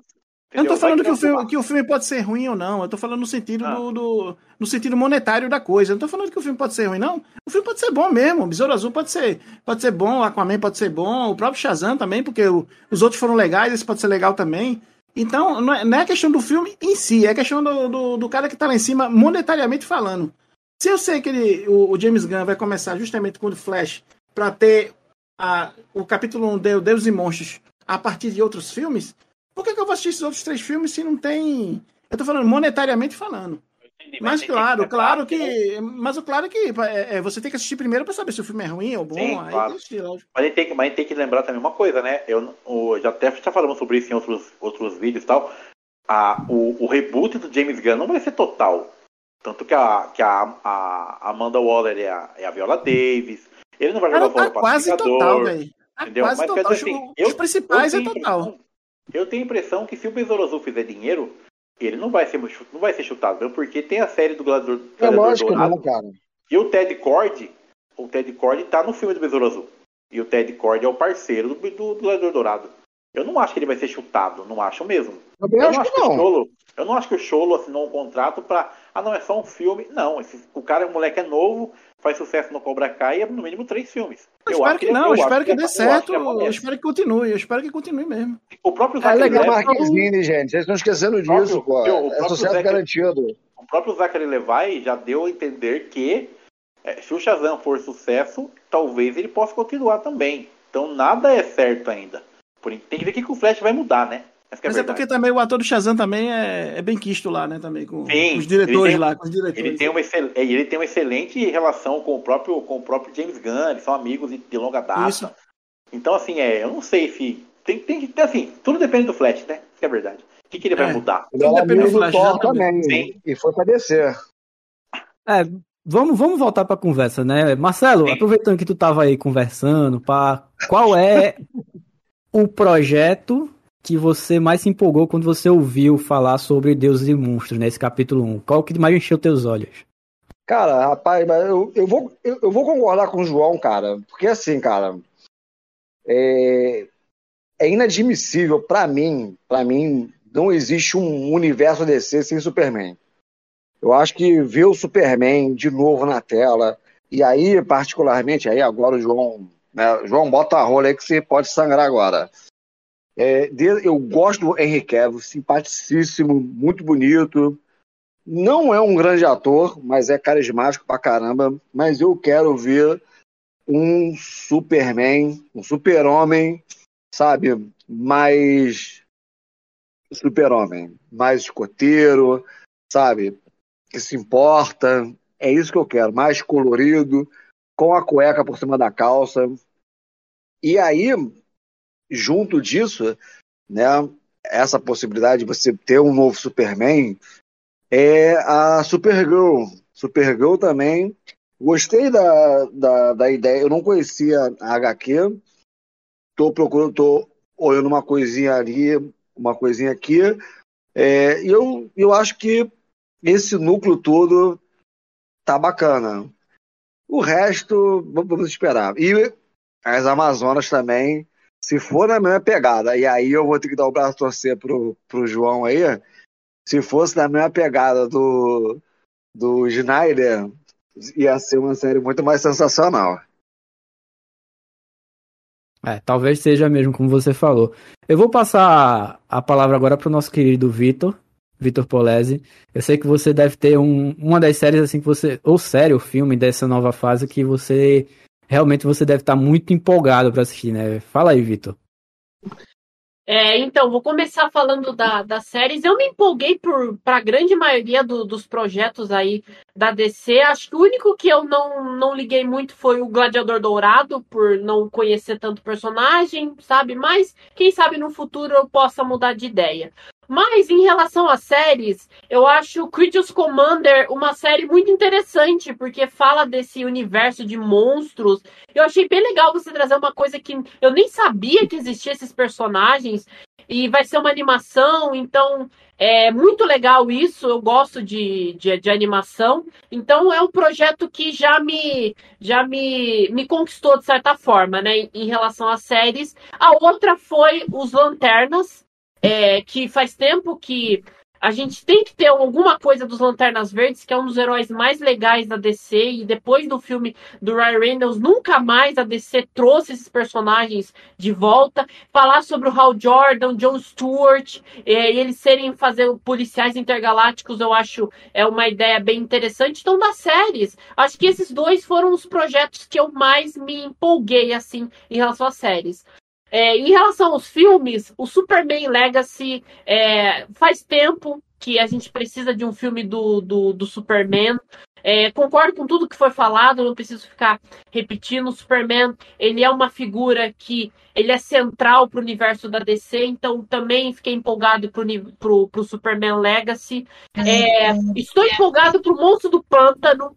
eu não tô falando que o, filme, que o filme pode ser ruim ou não. Eu tô falando no sentido ah. do, do, no sentido monetário da coisa. Eu não tô falando que o filme pode ser ruim, não. O filme pode ser bom mesmo. O Besouro Azul pode ser, pode ser bom, o Aquaman pode ser bom, o próprio Shazam também, porque o, os outros foram legais, esse pode ser legal também. Então, não é, não é questão do filme em si, é questão do, do, do cara que tá lá em cima, monetariamente falando. Se eu sei que ele, o, o, James Gunn vai começar justamente com o Flash para ter a, o capítulo 1 de Deus e Monstros a partir de outros filmes, por que, que, eu vou assistir esses outros três filmes se não tem. Eu tô falando monetariamente falando. Mas claro, que claro que. Mas o claro é que é, é, você tem que assistir primeiro para saber se o filme é ruim ou bom. Sim, aí claro. assistir, mas, a gente tem que, mas tem que lembrar também uma coisa, né? Eu, eu já até já falamos sobre isso em outros, outros vídeos e tal. A, o, o reboot do James Gunn não vai ser total. Tanto que a, que a, a Amanda Waller é a, é a Viola Davis. Ele não vai jogar fora tá quase total, velho. Tá quase Mas, total. Assim, Os eu, principais eu é total. Eu tenho a impressão que se o Besouro Azul fizer dinheiro, ele não vai ser, não vai ser chutado, mesmo porque tem a série do Gladiador, é lógico Dourado. Não, cara. E o Ted Cord, o Ted Cord tá no filme do Besouro Azul. E o Ted Cord é o parceiro do, do, do Gladiador Dourado. Eu não acho que ele vai ser chutado, não acho mesmo. Eu, eu não acho que, não. o Cholo, eu não acho que o Cholo assinou um contrato para ah, não, é só um filme. Não, esse, o cara, o moleque é novo, faz sucesso no Cobra Kai e é no mínimo três filmes. Eu, eu espero que, que não, eu, espero que, que dê certo, eu, espero que continue, eu espero que continue mesmo. O próprio Zachary é legal Marquezine, gente, vocês estão esquecendo disso, pô. O é sucesso Zachary, garantido. O próprio Zachary Levi já deu a entender que é, se o Shazam for sucesso, talvez ele possa continuar também. Então nada é certo ainda. Tem que ver o que o Flash vai mudar, né? Que é Mas é porque também o ator do Shazam também é, é bem quisto lá, né? Também com, Sim, com os diretores tem- lá, com os diretores. Ele tem, uma excel- é, ele tem uma excelente relação com o próprio, com o próprio James Gunn, eles são amigos de, de longa data. Isso. Então, assim, é, eu não sei se. Tem, tem que. Assim, tudo depende do Flash, né? Isso que é verdade. O que, que ele vai É. mudar? Era depende do Flash, Thor também. Sim. E foi pra descer. É, vamos, vamos voltar pra conversa, né? Marcelo, Sim. aproveitando que tu tava aí conversando, pá, qual é o projeto que você mais se empolgou quando você ouviu falar sobre Deuses e Monstros, nesse capítulo 1? Qual que mais encheu teus olhos? Cara, rapaz, eu, eu, vou, eu, eu vou concordar com o João, cara. Porque assim, cara. É, é inadmissível pra mim, para mim, não existe um universo DC sem Superman. Eu acho que ver o Superman de novo na tela, e aí, particularmente, aí agora o João, né, João bota a rola aí que você pode sangrar agora. É, eu gosto do Henry Cavill, simpaticíssimo, muito bonito. Não é um grande ator, mas é carismático pra caramba. Mas eu quero ver um Superman, um super-homem, sabe? Mais super-homem, mais escoteiro, sabe? Que se importa. É isso que eu quero, mais colorido, com a cueca por cima da calça. E aí, junto disso, né? Essa possibilidade de você ter um novo Superman é a Supergirl. Supergirl também. Gostei da, da, da ideia. Eu não conhecia a HQ. Tô procurando, tô olhando uma coisinha ali, uma coisinha aqui. É, e eu, eu acho que esse núcleo todo tá bacana. O resto, vamos vamos esperar. E as Amazonas também, se for na mesma pegada, e aí eu vou ter que dar o braço a torcer pro, pro João aí, se fosse na mesma pegada do, do Snyder, ia ser uma série muito mais sensacional. É, talvez seja mesmo como você falou. Eu vou passar a palavra agora pro nosso querido Vitor, Vitor Polese. Eu sei que você deve ter um, uma das séries assim que você, ou série, ou filme dessa nova fase que você realmente você deve estar muito empolgado para assistir, né? Fala aí, Vitor. É, então, vou começar falando da, das séries. Eu me empolguei para a grande maioria do- dos projetos aí da DC. Acho que o único que eu não, não liguei muito foi o Gladiador Dourado, por não conhecer tanto personagem, sabe? Mas quem sabe no futuro eu possa mudar de ideia. Mas em relação às séries, eu acho Critics Commander uma série muito interessante, porque fala desse universo de monstros. Eu achei bem legal você trazer uma coisa que eu nem sabia que existia esses personagens. E vai ser uma animação, então é muito legal isso. Eu gosto de, de, de animação. Então é um projeto que já me já me, me conquistou de certa forma, né? Em, em relação às séries. A outra foi os Lanternas é, que faz tempo que a gente tem que ter alguma coisa dos Lanternas Verdes, que é um dos heróis mais legais da DC, e depois do filme do Ryan Reynolds, nunca mais a DC trouxe esses personagens de volta. Falar sobre o Hal Jordan, John Stewart, é, eles serem fazer policiais intergalácticos, eu acho é uma ideia bem interessante. Então, das séries, acho que esses dois foram os projetos que eu mais me empolguei, assim, em relação às séries. É, em relação aos filmes, o Superman Legacy é, faz tempo que a gente precisa de um filme do, do, do Superman. É, concordo com tudo que foi falado, não preciso ficar repetindo. O Superman ele é uma figura que ele é central para o universo da DC, então também fiquei empolgado para o Superman Legacy. É, estou empolgado para o Monstro do Pântano.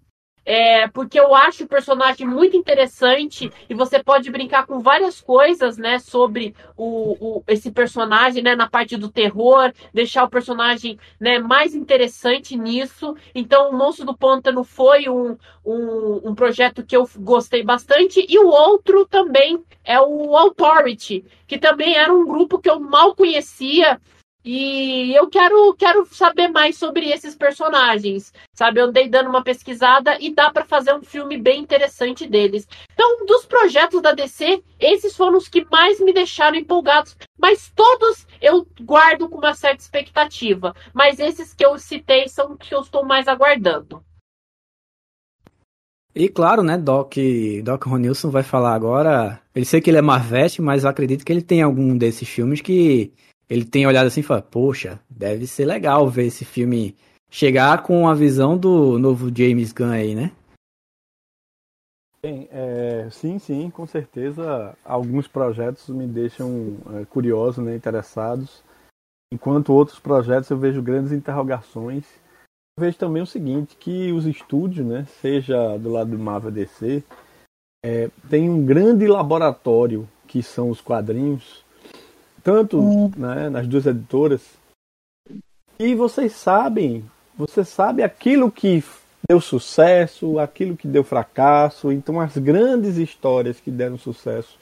É, porque eu acho o personagem muito interessante e você pode brincar com várias coisas, né, sobre o, o, esse personagem, né, na parte do terror, deixar o personagem, né, mais interessante nisso. Então, o Monstro do Pântano foi um, um, um projeto que eu gostei bastante e o outro também é o Authority, que também era um grupo que eu mal conhecia e eu quero, quero saber mais sobre esses personagens, sabe? Eu andei dando uma pesquisada e dá para fazer um filme bem interessante deles. Então, dos projetos da DC, esses foram os que mais me deixaram empolgados, mas todos eu guardo com uma certa expectativa. Mas esses que eu citei são os que eu estou mais aguardando. E claro, né, Doc, Doc Ronilson vai falar agora. Ele sei que ele é Marvete, mas acredito que ele tem algum desses filmes que ele tem olhado assim e fala, poxa, deve ser legal ver esse filme chegar com a visão do novo James Gunn aí, né? Bem, é, sim, sim, com certeza. Alguns projetos me deixam é, curiosos, né, interessados. Enquanto outros projetos eu vejo grandes interrogações. Eu vejo também o seguinte, que os estúdios, né, seja do lado do Marvel DC, é, tem um grande laboratório que são os quadrinhos, tanto hum. né, nas duas editoras, e vocês sabem, você sabe aquilo que deu sucesso, aquilo que deu fracasso. Então, as grandes histórias que deram sucesso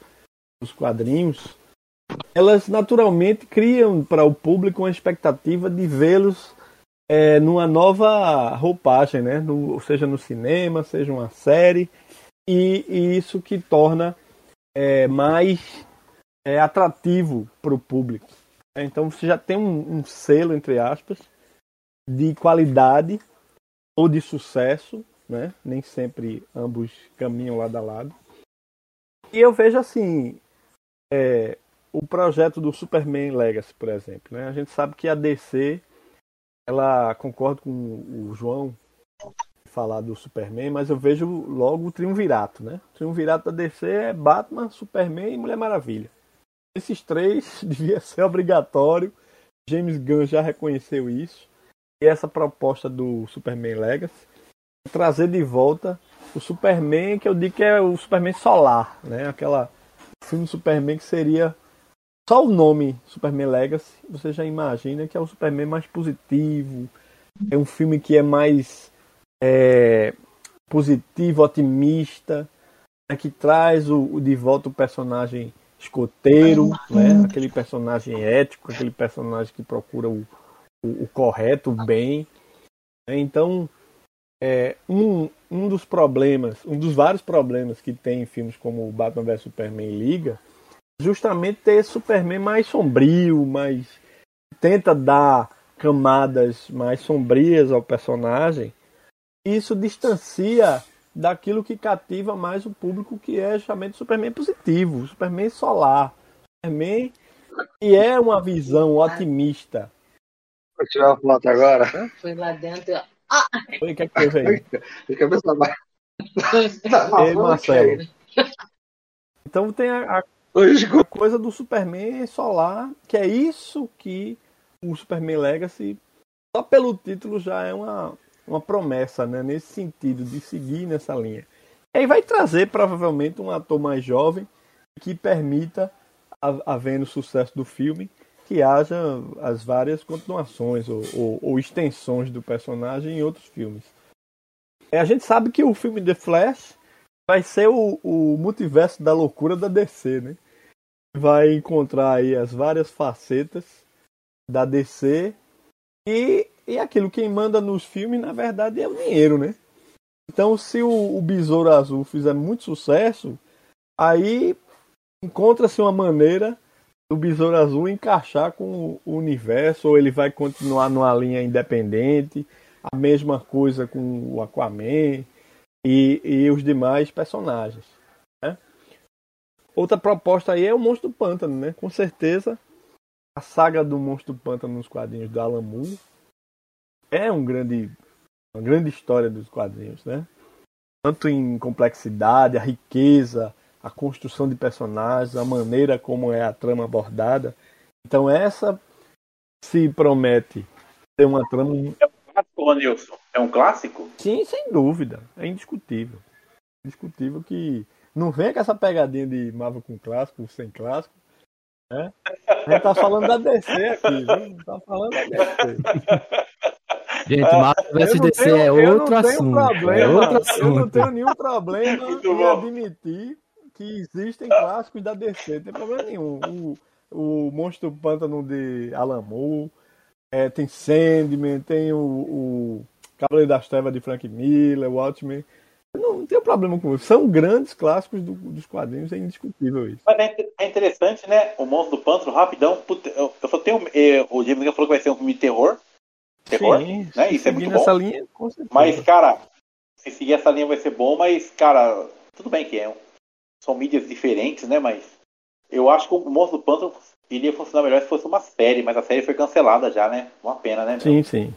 nos quadrinhos, elas naturalmente criam para o público uma expectativa de vê-los é, numa nova roupagem, né? No, seja no cinema, seja uma série, e, e isso que torna é, mais é, atrativo para o público. Então você já tem um, um selo, entre aspas, de qualidade ou de sucesso, né? Nem sempre ambos caminham lado a lado. E eu vejo assim, é, o projeto do Superman Legacy, por exemplo, né? A gente sabe que a DC, ela concorda com o João falar do Superman, mas eu vejo logo o triunvirato, né? O triunvirato da DC é Batman, Superman e Mulher Maravilha. Esses três devia ser obrigatório. James Gunn já reconheceu isso essa proposta do Superman Legacy trazer de volta o Superman que eu digo que é o Superman solar, né? Aquela filme Superman que seria só o nome Superman Legacy, você já imagina que é o Superman mais positivo, é um filme que é mais é, positivo, otimista, né? que traz o, o, de volta o personagem escoteiro, né? Aquele personagem ético, aquele personagem que procura o, o, o correto, o bem. Então, é, um, um dos problemas, um dos vários problemas que tem em filmes como Batman vs Superman e Liga, justamente ter Superman mais sombrio, mais tenta dar camadas mais sombrias ao personagem. Isso distancia daquilo que cativa mais o público, que é justamente o Superman positivo, o Superman solar, Superman que é uma visão otimista Vou tirar uma foto agora. Foi lá dentro. Ah! Oi, o que é que teve aí? De cabeça baixa. Ei, Marcelo. Então tem a, a, a, coisa do Superman solar, que é isso que o Superman Legacy, só pelo título já é uma, uma promessa, né? Nesse sentido, de seguir nessa linha. E aí vai trazer provavelmente um ator mais jovem que permita, havendo sucesso do filme, que haja as várias continuações ou, ou, ou extensões do personagem em outros filmes. É, a gente sabe que o filme The Flash vai ser o, o multiverso da loucura da DC, né? Vai encontrar aí as várias facetas da DC e, e aquilo quem manda nos filmes, na verdade, é o dinheiro, né? Então, se o, o Besouro Azul fizer muito sucesso, aí encontra-se uma maneira do Besouro Azul encaixar com o universo, ou ele vai continuar numa linha independente, a mesma coisa com o Aquaman e, e os demais personagens. Né? Outra proposta aí é o Monstro do Pântano, né? Com certeza a saga do Monstro do Pântano nos quadrinhos do Alan Moore é um grande, uma grande história dos quadrinhos, né? Tanto em complexidade, a riqueza, a construção de personagens, a maneira como é a trama abordada. Então essa se promete ser uma trama. É um clássico, Nilson? É um clássico? Sim, sem dúvida. É indiscutível. Indiscutível que não vem com essa pegadinha de Marvel com clássico, sem clássico. Né? A gente tá falando da DC aqui, viu? Tá falando da DC. Gente, Marvel vs DC tenho, é outro assunto. Problema, é outro assunto. Eu não tenho nenhum problema em admitir que existem clássicos da DC, não tem problema nenhum. O, o Monstro do Pântano de Alan Moore, é, tem Sandman, tem o, o Cavaleiro das Trevas de Frank Miller, Watchmen. Não, não tem problema com isso. São grandes clássicos do, dos quadrinhos, é indiscutível isso. Mas é, é interessante, né? O Monstro do Pântano, rapidão. Eu, eu só tenho. Eh, o James Gunn falou que vai ser um filme de terror. Terror, Sim, né? Isso é muito bom. Linha, mas, cara, se seguir essa linha vai ser bom, mas, cara, tudo bem que é são mídias diferentes, né? Mas Eu acho que o Monstro do Pântano iria funcionar melhor se fosse uma série, mas a série foi cancelada já, né? Uma pena, né? meu? Sim, sim.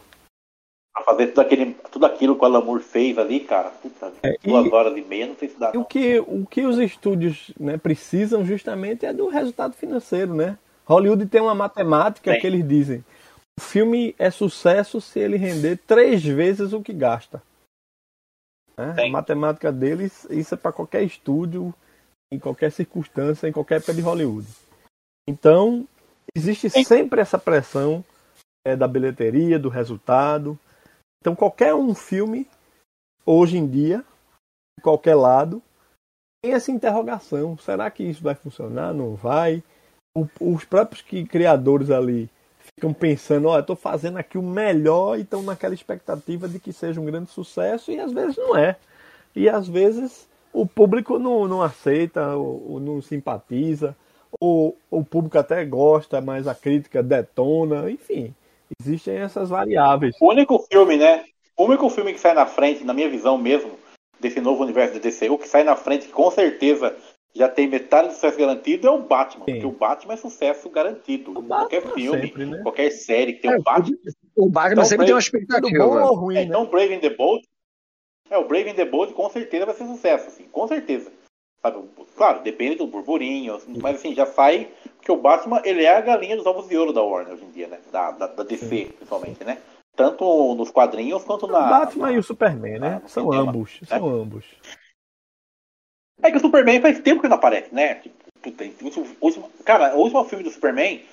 Pra fazer tudo, aquele, tudo aquilo que o Alan Moore fez ali, cara. Puta, É, duas e- horas e meia, não sei se dá. O não. que, o que os estúdios né, precisam justamente é do resultado financeiro, né? Hollywood tem uma matemática Tem. que eles dizem: o filme é sucesso se ele render três vezes o que gasta. Né? A Tem. matemática deles, isso é para qualquer estúdio, em qualquer circunstância, em qualquer época de Hollywood. Então, existe Tem. sempre essa pressão é, da bilheteria, do resultado. Então, qualquer um filme, hoje em dia, de qualquer lado, tem essa interrogação. Será que isso vai funcionar? Não vai? O- os próprios que, criadores ali ficam pensando, ó, eu estou fazendo aqui o melhor e estão naquela expectativa de que seja um grande sucesso e às vezes não é. E às vezes o público não, não aceita ou, ou não simpatiza, ou o público até gosta, mas a crítica detona, enfim. Existem essas variáveis. O único filme, né? O único filme que sai na frente, na minha visão mesmo, desse novo universo da DCU, que sai na frente, com certeza já tem metade do sucesso garantido, é o Batman. Sim. Porque o Batman é sucesso garantido. O qualquer Batman filme, sempre, né? qualquer série que tem É, um Batman. O Batman Então, sempre tem uma Brave- Tudo bom expectativa. ou ruim, É, né? então Brave and the Bold. É, o Brave and the Bold com certeza vai ser sucesso, assim, com certeza. Sabe, claro, depende do burburinho, assim, mas assim, já sai. Porque o Batman, ele é a galinha dos ovos de ouro da Warner hoje em dia, né? Da, da, da DC, principalmente, né? Tanto nos quadrinhos quanto O na. Batman na- e o Superman, né? na- São cinema, ambos, né? são ambos. É que o Superman faz tempo que não aparece, né? Tipo, puta, último- cara, o último filme do Superman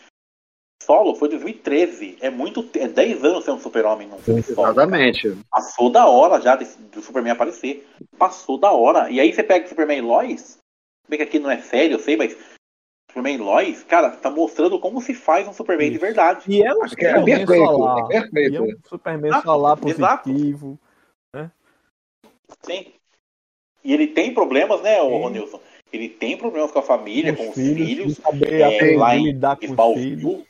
solo foi 2013. É muito. É 10 anos sendo Super-Homem num filme solo. Exatamente. Passou da hora já do Superman aparecer. Passou da hora. E aí você pega o Superman e Lois. Bem que aqui não é sério, eu sei, mas Superman e Lois, cara, tá mostrando como se faz um Superman de Isso. verdade. E é um É Superman perfeito, solar. é perfeito. E é um Superman Exato, solar exato. positivo. Sim. E ele tem problemas, né, o Nilson? Ele tem problemas com a família, com, os filhos. saber é, lá em lidar com os Smallville. filhos.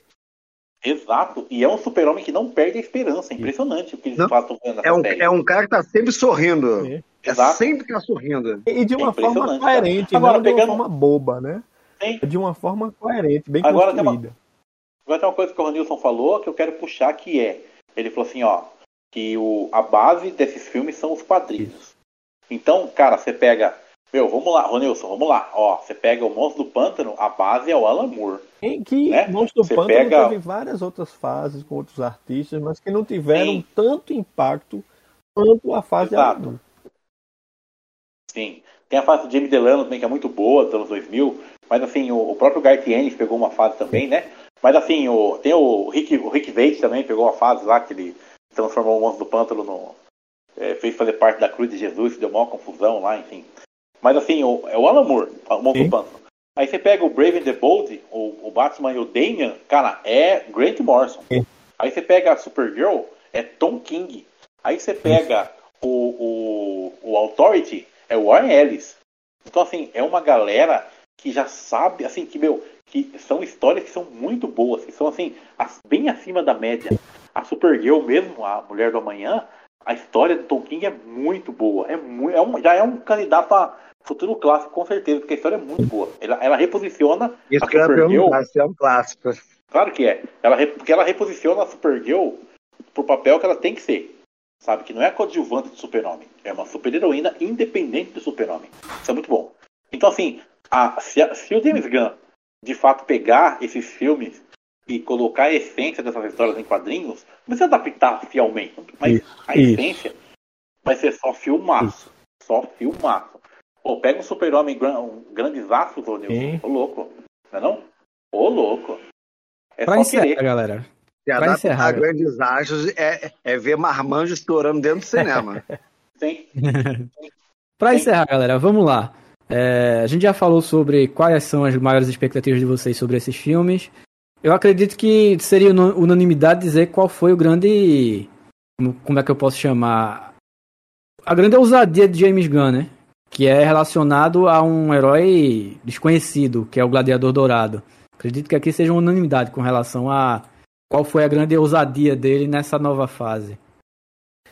Exato. E é um super-homem que não perde a esperança. É impressionante o que eles fazem nessa É um, série. é um cara que tá sempre sorrindo. É Exato. sempre que tá sorrindo. E de uma É forma coerente, Agora, não de uma pegando- forma boba, né? Sim. É de uma forma coerente, bem Agora tem uma- construída. Agora tem uma coisa que o Ronilson falou que eu quero puxar que é. Ele falou assim, ó, que o, a base desses filmes são os quadrinhos. Então, cara, você pega. Meu, vamos lá, Ronilson, vamos lá. Ó, você pega o Monstro do Pântano, a base é o Alan Moore. Em que né? Monstro do Pântano pega- teve várias outras fases com outros artistas, mas que não tiveram Sim. tanto impacto quanto a fase Exato. Alan. Sim. Tem a fase do Jamie Delano também, que é muito boa, dos anos 2000. Mas, assim, o, o próprio Garth Ennis pegou uma fase também, né? Mas, assim, o, tem o Rick, o Rick Veit também pegou uma fase lá, que ele transformou o Monstro do Pântano no... é, fez fazer parte da Cruz de Jesus, deu uma confusão lá, enfim. Mas, assim, o, é o Alan Moore, o Pântano. Aí você pega o Brave and the Bold, o, o Batman e o Damian, cara, é Grant Morrison. Sim. Aí você pega a Supergirl, é Tom King. Aí você pega o, o, o Authority, é o Warren Ellis. Então, assim, é uma galera que já sabe, assim, que, meu, que são histórias que são muito boas, que são, assim, as- bem acima da média. A Supergirl mesmo, a Mulher do Amanhã, a história do Tom King é muito boa. É muito, é um, já é um candidato a futuro clássico, com certeza, porque a história é muito boa. Ela, ela reposiciona Isso a Supergirl perguntar, se é um clássico. Claro que é. Ela, porque ela reposiciona a Supergirl pro papel que ela tem que ser. Sabe? Que não é a coadjuvante do super-homem. É uma super-heroína independente do super-homem. Isso é muito bom. Então, assim, a- se, a- se o James Gunn, de fato, pegar esses filmes e colocar a essência dessas histórias em quadrinhos, não precisa adaptar fielmente. Mas a Isso. essência vai ser só filmaço. Só filmaço. Pô, pega um super-homem um grandes astros, ô Nilson. Sim. Ô louco. Não é não? Ô louco. É Pra só encerrar, querer. galera. Se Pra encerrar, a grandes astros é, é ver marmanjo estourando dentro do cinema. Sim. Pra Sim. encerrar, galera, vamos lá. É, a gente já falou sobre quais são as maiores expectativas de vocês sobre esses filmes. Eu acredito que seria unanimidade dizer qual foi o grande. Como, é que eu posso chamar? A grande ousadia de James Gunn, né? Que é relacionado a um herói desconhecido, que é o Gladiador Dourado. Acredito que aqui seja uma unanimidade com relação a qual foi a grande ousadia dele nessa nova fase.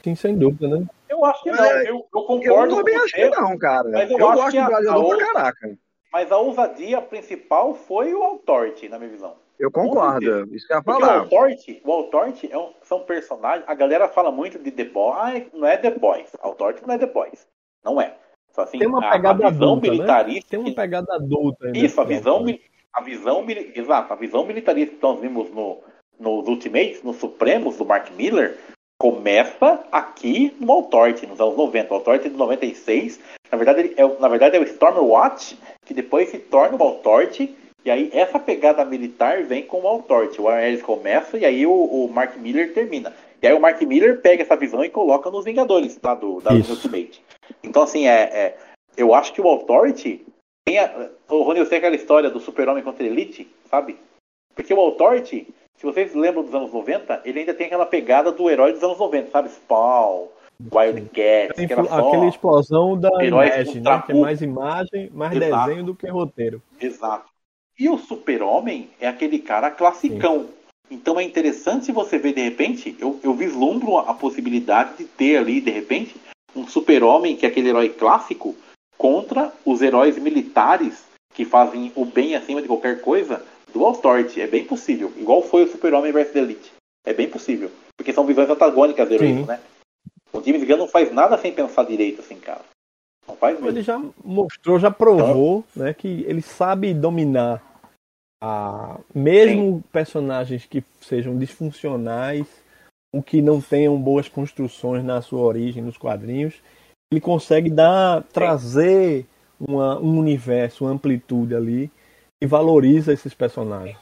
Sim, sem dúvida, né? Eu acho que não. É, Eu, eu Eu concordo com também acho você. que não, cara. mas eu Eu, acho gosto que do gladiador a pra outra- caraca. mas a ousadia principal foi o Authority, na minha visão. Eu concordo. Isso que eu ia Porque o falar. Authority, o Authority é um- são personagens. A galera fala muito de The Boys. Ah, não é The Boys. Authority não é The Boys. Não é. Só assim, Tem uma a- pegada a, visão adulta, né? militarista. Tem uma pegada adulta. ainda Isso, a visão, a visão, exato, a visão militarista que nós vimos no, nos Ultimates, nos Supremos do Mark Miller, começa aqui no Authority, nos anos 90. O Authority de 96, na verdade, ele é, o- na verdade é o Stormwatch, que depois se torna o Authority, e aí essa pegada militar vem com o Authority. O Ares começa e aí o, o Mark Miller termina. E aí o Mark Miller pega essa visão e coloca nos Vingadores, tá? Do, da Isso. Ultimate. Então, assim, é, é- eu acho que o Authority tem a, o Rony, eu sei aquela história do super-homem contra a Elite, sabe? Porque o Authority, se vocês lembram dos anos 90, ele ainda tem aquela pegada do herói dos anos 90, sabe? Spawn, Wildcats, Tem só... aquela explosão da imagem, né? Que é mais imagem, mais Exato. desenho do que roteiro. Exato. E o super-homem é aquele cara classicão. Então é interessante você ver, de repente, eu, eu vislumbro a possibilidade de ter ali, de repente, um super-homem, que é aquele herói clássico, contra os heróis militares que fazem o bem acima de qualquer coisa do Authority. É bem possível. Igual foi o super-homem versus Elite. É bem possível. Porque são visões antagônicas do heroísmo, Sim. né? O James Gunn não faz nada sem pensar direito, assim, cara. Não faz mesmo. Ele já mostrou, já provou, né, que ele sabe dominar a mesmo personagens que sejam disfuncionais, ou que não tenham boas construções na sua origem nos quadrinhos, ele consegue dar trazer uma, um universo, uma amplitude ali e valoriza esses personagens.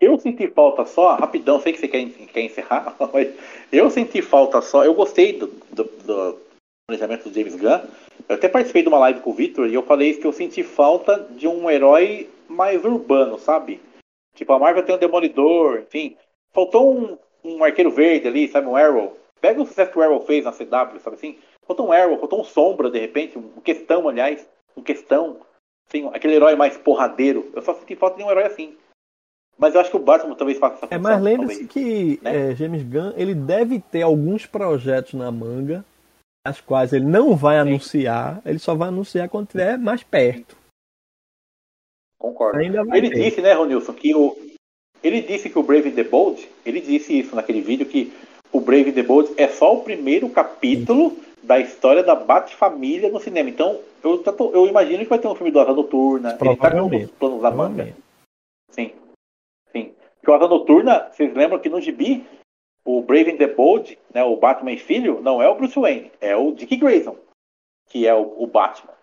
Eu senti falta só, rapidão, sei que você quer, quer encerrar, mas eu senti falta só, eu gostei do, do, do planejamento do James Gunn. Eu até participei de uma live com o Victor e eu falei isso que eu senti falta de um herói mais urbano, sabe? Tipo, a Marvel tem um Demolidor, enfim. Faltou um, um arqueiro verde ali, sabe? Um Arrow. Pega o sucesso que o Arrow fez na CW, sabe assim? Faltou um Arrow, faltou um Sombra, de repente, um Questão, aliás, um Questão. Assim, aquele herói mais porradeiro. Eu só senti falta de um herói assim. Mas eu acho que o Batman talvez faça essa É, função. mas lembre-se que né? é, James Gunn ele deve ter alguns projetos na manga, as quais ele não vai anunciar, ele só vai anunciar quando estiver mais perto. Concordo. Ele ter. disse, né, Ronilson, que o. Ele disse que o Brave and the Bold, ele disse isso naquele vídeo, que o Brave and the Bold é só o primeiro capítulo da história da Bat-família no cinema. Então, eu, eu imagino que vai ter um filme do Asa Noturna. Ele tá com os planos da manga. Sim. Sim. Porque o Asa Noturna, vocês lembram que no gibi, o Brave and the Bold, né, o Batman filho, não é o Bruce Wayne, é o Dick Grayson, que é o, o Batman.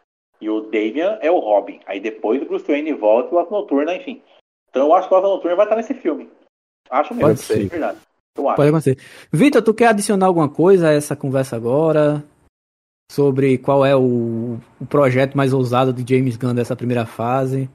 E o Damian é o Robin. Aí depois o Bruce Wayne volta e o Asa Noturna, enfim. Então eu acho que o Asa Noturna vai estar nesse filme. Acho mesmo. Pode ser. É verdade. Pode acontecer. Vitor, tu quer adicionar alguma coisa a essa conversa agora? Sobre qual é o, o projeto mais ousado de James Gunn dessa primeira fase?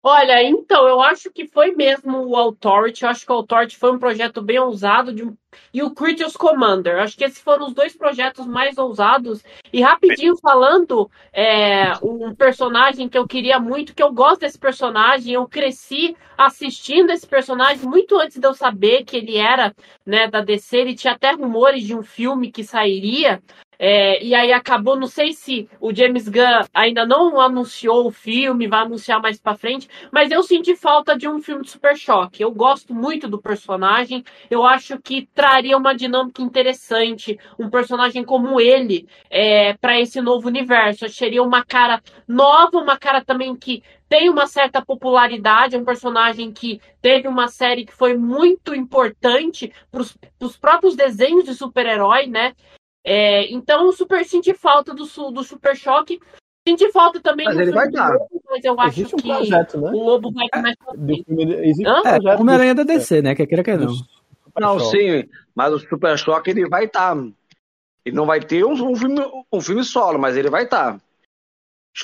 Olha, então, eu acho que foi mesmo o Authority. Eu acho que o Authority foi um projeto bem ousado. de E o Critios Commander. Eu Acho que esses foram os dois projetos mais ousados. E rapidinho falando, é, um personagem que eu queria muito, que eu gosto desse personagem. Eu cresci assistindo esse personagem muito antes de eu saber que ele era né, da DC. Ele tinha até rumores de um filme que sairia. É, e aí acabou, não sei se o James Gunn ainda não anunciou o filme, vai anunciar mais pra frente, mas eu senti falta de um filme de Super Choque. Eu gosto muito do personagem, eu acho que traria uma dinâmica interessante, um personagem como ele é, para esse novo universo. Seria uma cara nova, uma cara também que tem uma certa popularidade, um personagem que teve uma série que foi muito importante para os próprios desenhos de super-herói, né? É, então, super senti falta do, do Super Choque. Senti falta também Mas do ele vai do dar. Lobo, mas eu acho Existe um que projeto, né? o Lobo vai ter mais pra Do frente. filme, existe Hã? um É, projeto Homem-Aranha da do- DC, né? Quer queira que do não. Super Não, Choque. sim, mas o Super Choque ele vai estar. Ele não vai ter um, um filme, um filme solo, mas ele vai estar.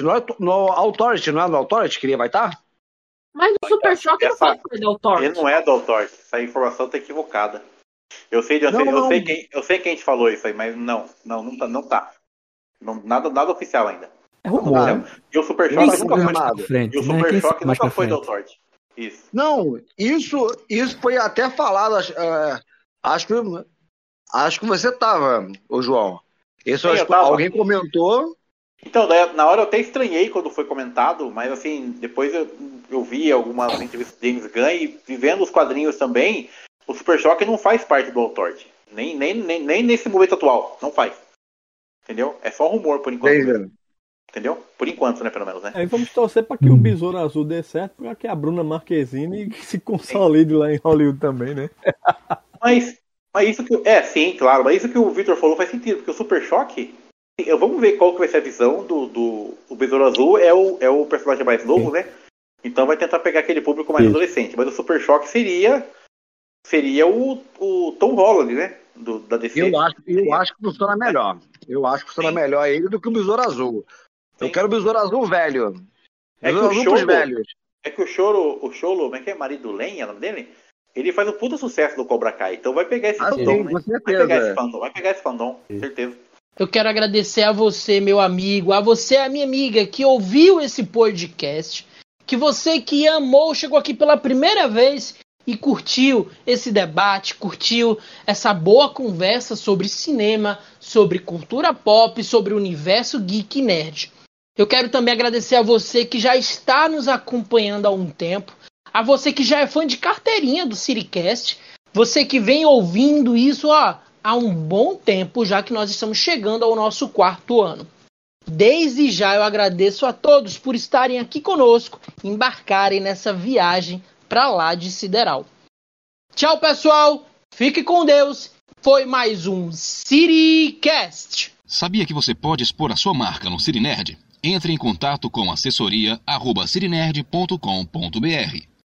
No, no Authority, não é no Authority que ele vai estar? Mas o Super Choque não parte do Authority. Ele não é do Authority. Essa informação tá equivocada. Eu sei, eu, Não, sei, eu, não. sei quem, eu sei quem a gente falou isso aí, mas não, não, não tá. Não tá. Não- nada, nada oficial ainda. É rumor. E o Super Choque nunca foi. frente, E o né? Super Quem Choque nunca foi do. Authority. Isso. Não, isso, isso foi até falado. acho, é, acho que acho que você tava, ô João. Isso Sim, acho eu alguém comentou Então, na hora eu até estranhei quando foi comentado, mas assim, depois eu, eu vi algumas entrevistas de James Gunn e vivendo os quadrinhos também, o Super Choque não faz parte do Authority. Nem, nem, nem, nem nesse momento atual. Não faz. Entendeu? É só rumor por enquanto. Entendi. Entendeu? Por enquanto, né, pelo menos, né? Aí vamos torcer para que o Besouro Azul dê certo, para que a Bruna Marquezine se consolide sim. lá em Hollywood também, né? mas, mas isso que. É, sim, claro. Mas isso que o Victor falou faz sentido, porque o Super Choque. Vamos ver qual que vai ser a visão do, do o Besouro Azul. É o, é o personagem mais novo, sim. né? Então vai tentar pegar aquele público mais sim. adolescente. Mas o Super Choque seria. Seria o, o Tom Holland, né? Do, da DC. Eu acho, eu acho que funciona melhor. Eu acho que funciona sim. melhor ele do que o Besouro Azul. Eu quero o Besouro Azul velho. É que, o choro, velhos. é que o Choro, o Cholo, como é que é? Marido Lenha, é o nome dele? Ele faz um puta sucesso do Cobra Kai. Então vai pegar esse ah, fandom, sim, né? Vai pegar esse fandom, vai pegar esse fandom, com certeza. Eu quero agradecer a você, meu amigo, a você, a minha amiga, que ouviu esse podcast, que você que amou, chegou aqui pela primeira vez e curtiu esse debate, curtiu essa boa conversa sobre cinema, sobre cultura pop, sobre o universo geek nerd. Eu quero também agradecer a você que já está nos acompanhando há um tempo, a você que já é fã de carteirinha do Siricast, você que vem ouvindo isso ó, há um bom tempo, já que nós estamos chegando ao nosso quarto ano. Desde já eu agradeço a todos por estarem aqui conosco, embarcarem nessa viagem para lá de Sideral. Tchau, pessoal. Fique com Deus. Foi mais um Citycast. Sabia que você pode expor a sua marca no Cirinerd? Entre em contato com assessoria@cirinerd.com.br.